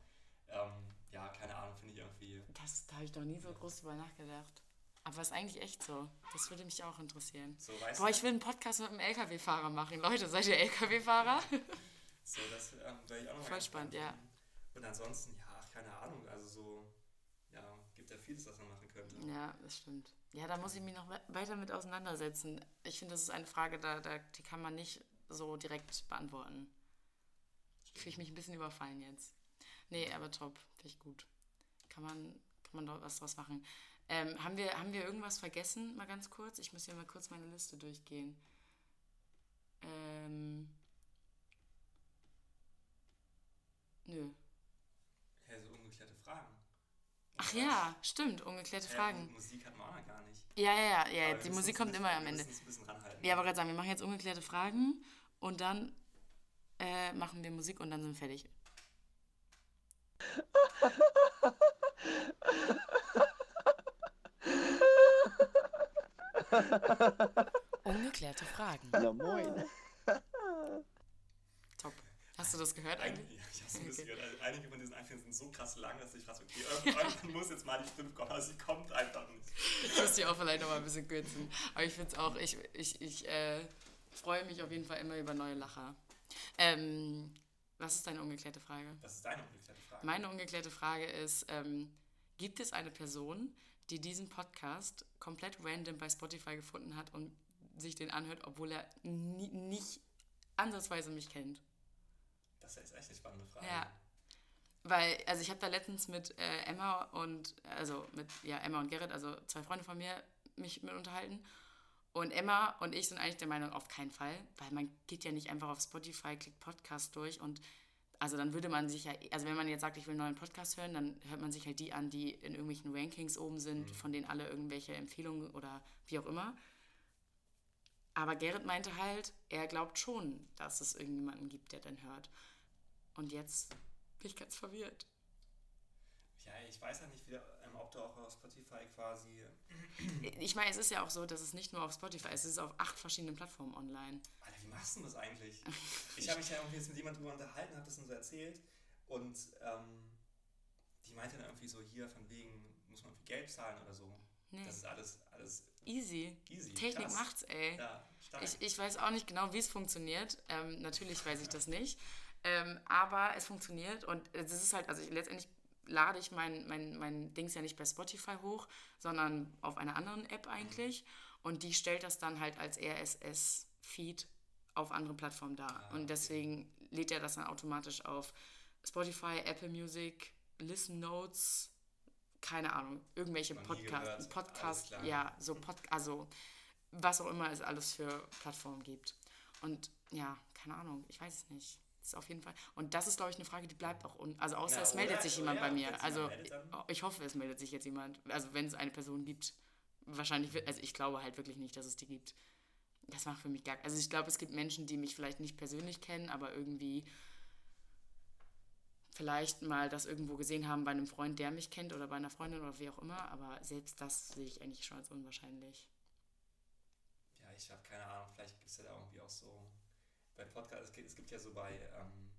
Ähm, ja, keine Ahnung, finde ich irgendwie. das, da habe ich noch nie so groß drüber nachgedacht. Aber ist eigentlich echt so. Das würde mich auch interessieren. So, weißt Boah, ich will einen Podcast mit einem LKW-Fahrer machen. Leute, seid ihr LKW-Fahrer? so, das ähm, wäre ich auch noch Voll spannend, ja. Und ansonsten, ja, keine Ahnung, also so, ja, gibt ja vieles, was man machen könnte. Ja, das stimmt. Ja, da muss ich mich noch we- weiter mit auseinandersetzen. Ich finde, das ist eine Frage, da, da, die kann man nicht so direkt beantworten. Fühle ich mich ein bisschen überfallen jetzt. Nee, aber top. Finde ich gut. Kann man, kann man doch was draus machen. Ähm, haben, wir, haben wir irgendwas vergessen? Mal ganz kurz. Ich muss hier mal kurz meine Liste durchgehen. Ähm. Nö. Ja, so ungeklärte Fragen. Ach ja, stimmt. Ungeklärte was? Fragen. Ja, Musik hat man auch noch gar nicht. Ja, ja, ja. Ja die Musik kommt ein immer bisschen- am wir Ende. müssen uns ein bisschen ranhalten. Ja, aber gerade sagen, wir machen jetzt ungeklärte Fragen und dann äh, machen wir Musik und dann sind wir fertig. Ungeklärte Fragen. Ja, moin. Top. Hast du das gehört Ein, eigentlich? ja, ich hab's ein bisschen Okay. gehört. Also einige von diesen Einführungen sind so krass lang, dass ich frage, okay, irgendwann muss jetzt mal die Stimme kommen, aber sie kommt einfach nicht. Ich muss die auch vielleicht noch mal ein bisschen kürzen. Aber ich finde es auch, ich, ich, ich äh, freue mich auf jeden Fall immer über neue Lacher. Ähm, was ist deine ungeklärte Frage? Das ist deine ungeklärte Frage. Meine ungeklärte Frage ist, ähm, gibt es eine Person, die diesen Podcast komplett random bei Spotify gefunden hat und sich den anhört, obwohl er nie, nicht ansatzweise mich kennt? Das ist echt eine spannende Frage. Ja. Weil, also ich habe da letztens mit äh, Emma und, also mit, ja, Emma und Gerrit, also zwei Freunde von mir, mich mit unterhalten. Und Emma und ich sind eigentlich der Meinung, auf keinen Fall, weil man geht ja nicht einfach auf Spotify, klickt Podcast durch und also dann würde man sich ja, also wenn man jetzt sagt, ich will einen neuen Podcast hören, dann hört man sich halt die an, die in irgendwelchen Rankings oben sind, von denen alle irgendwelche Empfehlungen oder wie auch immer. Aber Gerrit meinte halt, er glaubt schon, dass es irgendjemanden gibt, der dann hört. Und jetzt bin ich ganz verwirrt. Ja, ich weiß ja nicht, wie, ähm, ob du auch auf Spotify quasi. Ich meine, es ist ja auch so, dass es nicht nur auf Spotify ist, es ist auf acht verschiedenen Plattformen online. Alter, wie machst du das eigentlich? Ich habe mich ja irgendwie jetzt mit jemandem drüber unterhalten, habe das dann so erzählt und ähm, die meinte dann irgendwie so, hier von wegen, muss man viel Geld zahlen oder so. Nee. Das ist alles, alles Easy. easy. Technik krass. macht's, ey. Ja. Ich, ich weiß auch nicht genau, wie es funktioniert. Ähm, natürlich weiß ich das nicht. Ähm, aber es funktioniert und es ist halt, also ich, letztendlich lade ich mein, mein, mein Dings ja nicht bei Spotify hoch, sondern auf einer anderen App eigentlich. Und die stellt das dann halt als RSS-Feed auf anderen Plattformen da. Ah, und okay. deswegen lädt er das dann automatisch auf Spotify, Apple Music, Listen Notes, keine Ahnung, irgendwelche Podcasts, Podcast, ja, so Pod, also was auch immer es alles für Plattformen gibt. Und ja, keine Ahnung, ich weiß es nicht. Das ist auf jeden Fall. Und das ist, glaube ich, eine Frage, die bleibt auch un. Also außer Ja, es meldet oder? sich jemand ja, bei mir. Also meldet, ich hoffe, es meldet sich jetzt jemand. Also wenn es eine Person gibt, wahrscheinlich wird, also ich glaube halt wirklich nicht, dass es die gibt. Das macht für mich gar. Also ich glaube, es gibt Menschen, die mich vielleicht nicht persönlich kennen, aber irgendwie vielleicht mal das irgendwo gesehen haben bei einem Freund, der mich kennt oder bei einer Freundin oder wie auch immer. Aber selbst das sehe ich eigentlich schon als unwahrscheinlich. Ja, ich habe keine Ahnung, vielleicht gibt es ja da irgendwie auch so bei Podcasts, es gibt, ja so bei, ähm,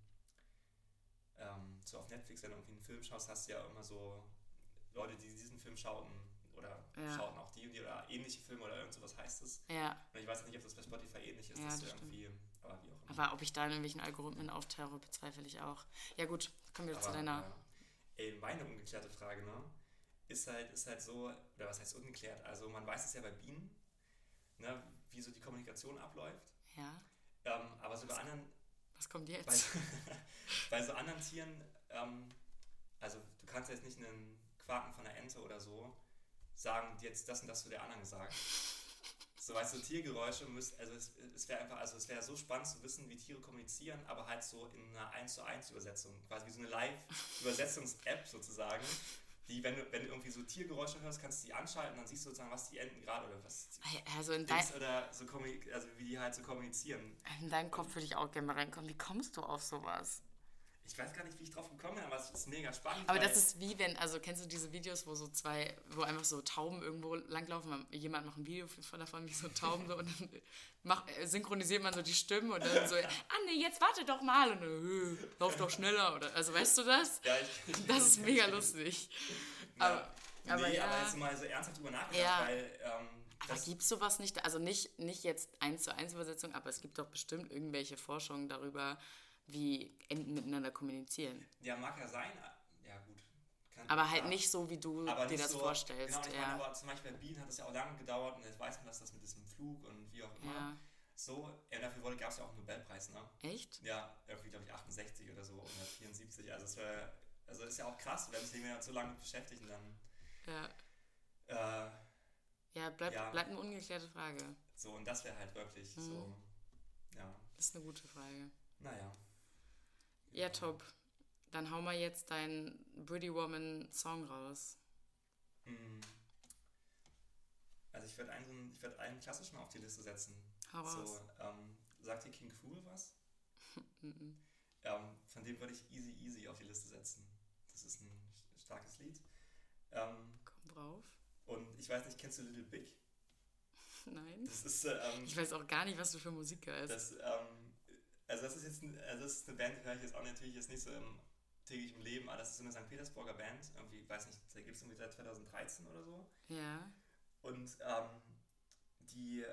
ähm, so auf Netflix, wenn du irgendwie einen Film schaust, hast du ja immer so Leute, die diesen Film schauten oder Ja. schauten auch die und die oder ähnliche Filme oder irgend sowas heißt es. Ja, Und ich weiß nicht, ob das bei Spotify ähnlich ist, Ja, dass das du irgendwie, aber wie auch immer. aber ob ich da in irgendwelchen Algorithmen auftauche, bezweifle ich auch. Ja gut, kommen wir zu Aber, deiner. ja. Ey, meine ungeklärte Frage, ne? Ist halt, ist halt so, oder was heißt ungeklärt? Also man weiß es ja bei Bienen, ne, wie so die Kommunikation abläuft. Ja, Ähm, aber so bei anderen, was kommt bei, jetzt? bei so anderen Tieren, ähm, also du kannst jetzt nicht einen Quaken von einer Ente oder so sagen, jetzt das und das zu der anderen gesagt. So, weißt du, Tiergeräusche müssen, also es, es wäre einfach, also es wäre so spannend zu wissen, wie Tiere kommunizieren, aber halt so in einer 1 zu 1 Übersetzung, quasi wie so eine Live-Übersetzungs-App sozusagen, die, wenn du, wenn du irgendwie so Tiergeräusche hörst, kannst du die anschalten, dann siehst du sozusagen, was die Enten gerade oder was Also in, dein, oder so also wie die halt so kommunizieren. in deinen Kopf würde ich auch gerne mal reinkommen. Wie kommst du auf sowas? Ich weiß gar nicht, wie ich drauf gekommen bin, aber es ist mega spannend. Aber das ist wie wenn, also kennst du diese Videos, wo so zwei, wo einfach so Tauben irgendwo langlaufen, man- jemand macht ein Video von davon, wie so Tauben so und dann macht, äh, synchronisiert man so die Stimmen und dann so, Anne, jetzt warte doch mal und dann, äh, lauf doch schneller oder, also weißt du das? Ja, ich, ich, Das ist mega lustig. Aber, ja. aber nee, ja. aber jetzt mal so ernsthaft drüber nachgedacht, Ja. weil ähm, aber gibt es sowas nicht, also nicht, nicht jetzt eins zu eins Übersetzung, aber es gibt doch bestimmt irgendwelche Forschungen darüber, wie Enten miteinander kommunizieren. ja, mag ja sein, ja gut. Kann, Aber halt ja. nicht so, wie du Aber dir das so, vorstellst. Genau, ich ja. meine, aber zum Beispiel bei Bienen hat es ja auch lange gedauert und jetzt weiß man, dass das mit diesem Flug und wie auch immer. ja. So, ja, dafür gab es ja auch einen Nobelpreis, ne? Echt? Ja, irgendwie glaube ich 68 oder so oder 74. Also es wäre, also ist ja auch krass, wenn sich jemand so lange beschäftigt und dann Ja. äh, Ja, bleibt Ja. bleib eine ungeklärte Frage. so und das wäre halt wirklich so, Mhm. ja, Das ist eine gute Frage. naja. Ja, top. Dann hau mal jetzt deinen Pretty Woman Song raus. Mm. Also ich würde einen, so einen- ich würd einen klassischen auf die Liste setzen. Hau raus. So, ähm, sagt dir King Cruel was? Mhm. Ähm, von dem würde ich Easy Easy auf die Liste setzen. Das ist ein starkes Lied. Ähm, Komm drauf. und ich weiß nicht, kennst du Little Big? Nein. Das ist, ähm, Ich weiß auch gar nicht, was du für Musik hörst. das, ähm, also das ist jetzt also das ist eine Band, die höre ich jetzt auch natürlich jetzt nicht so im täglichen Leben, aber das ist so eine St. Petersburger Band. Irgendwie, ich weiß nicht, da gibt es irgendwie seit 2013 oder so. ja. Und ähm, die,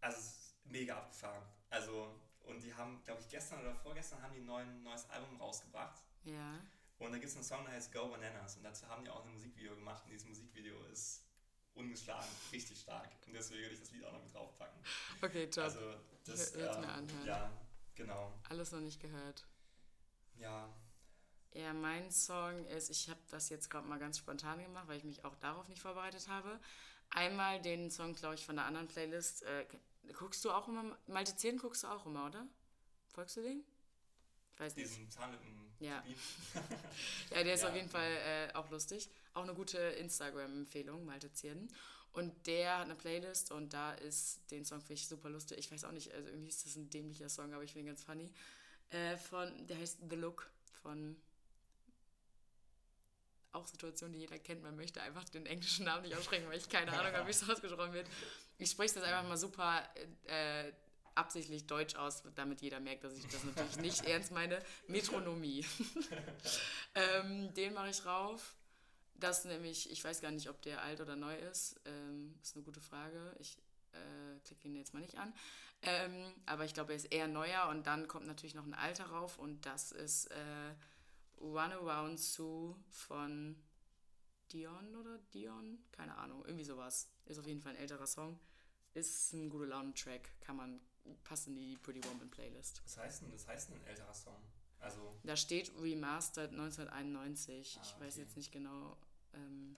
also es ist mega abgefahren. Also, und die haben, glaube ich, gestern oder vorgestern haben die ein neues Album rausgebracht. Ja. Und da gibt es einen Song, der heißt Go Bananas. Und dazu haben die auch ein Musikvideo gemacht. Und dieses Musikvideo ist ungeschlagen, richtig stark. Und deswegen würde ich das Lied auch noch mit draufpacken. Okay, top. Also, das, Ich will's mir anhören. ja, genau. Alles noch nicht gehört. Ja, Ja, mein Song ist, ich habe das jetzt gerade mal ganz spontan gemacht, weil ich mich auch darauf nicht vorbereitet habe. Einmal den Song, glaube ich, von der anderen Playlist. Äh, guckst du auch immer, Malte 10 guckst du auch immer, oder? Folgst du dem? Weiß nicht. diesen Zahnlippen. Ja. Ja, der ist Ja. auf jeden Fall äh, auch lustig. Auch eine gute Instagram-Empfehlung, Malte Zierden. Und der hat eine Playlist und da ist den Song finde ich super lustig. Ich weiß auch nicht, also irgendwie ist das ein dämlicher Song, aber ich finde ihn ganz funny. Äh, von, der heißt The Look von auch Situation, die jeder kennt. Man möchte einfach den englischen Namen nicht aussprechen, weil ich keine Ahnung habe, wie es ausgesprochen wird. Ich spreche das einfach mal super äh, absichtlich deutsch aus, damit jeder merkt, dass ich das natürlich nicht ernst meine. Metronomie. ähm, den mache ich rauf. Das nämlich, ich weiß gar nicht, ob der alt oder neu ist. Ähm, ist eine gute Frage. Ich äh, klicke ihn jetzt mal nicht an. Ähm, aber ich glaube, er ist eher neuer und dann kommt natürlich noch ein alter rauf und das ist äh, Runaround Sue von Dion oder Dion? Keine Ahnung, irgendwie sowas. Ist auf jeden Fall ein älterer Song. Ist ein guter Laune-Track, kann man passt in die Pretty Woman Playlist. Was heißt denn, was heißt denn ein älterer Song? Also, Da steht Remastered 1991. ich Ah, weiß okay. jetzt nicht genau. Ähm,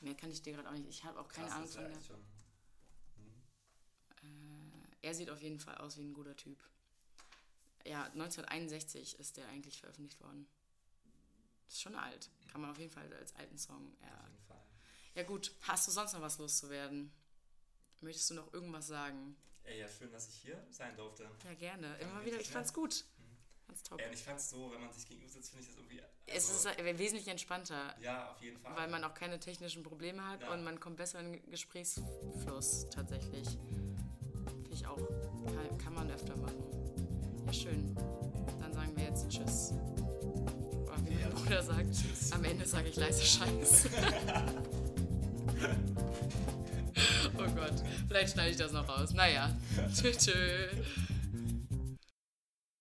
mehr kann ich dir gerade auch nicht. Ich habe auch keine krass, Ahnung von der. echt schon. Hm. Äh, er sieht auf jeden Fall aus wie ein guter Typ. Ja, 1961 ist der eigentlich veröffentlicht worden. Ist schon alt. Kann man auf jeden Fall als alten Song. Auf Ja. jeden Fall. ja gut, hast du sonst noch was loszuwerden? Möchtest du noch irgendwas sagen? Ey, ja, schön, dass ich hier sein durfte. Ja, gerne. Immer wieder. Ich fand's gut. Fand's top. Ey, und ich fand's so, wenn man sich gegenüber sitzt, finde ich das irgendwie. es also, ist äh, wesentlich entspannter, Ja, auf jeden Fall. weil man auch keine technischen Probleme hat Ja. und man kommt besser in den Gesprächsfluss tatsächlich. Finde ich auch. Kann, kann man öfter machen. Ja, schön. Dann sagen wir jetzt Tschüss. Oder wie mein Ja. Bruder sagt, Tschüss. am Ende sage ich leise Scheiß. oh Gott, vielleicht schneide ich das noch raus. Naja, tschüss. tschüss.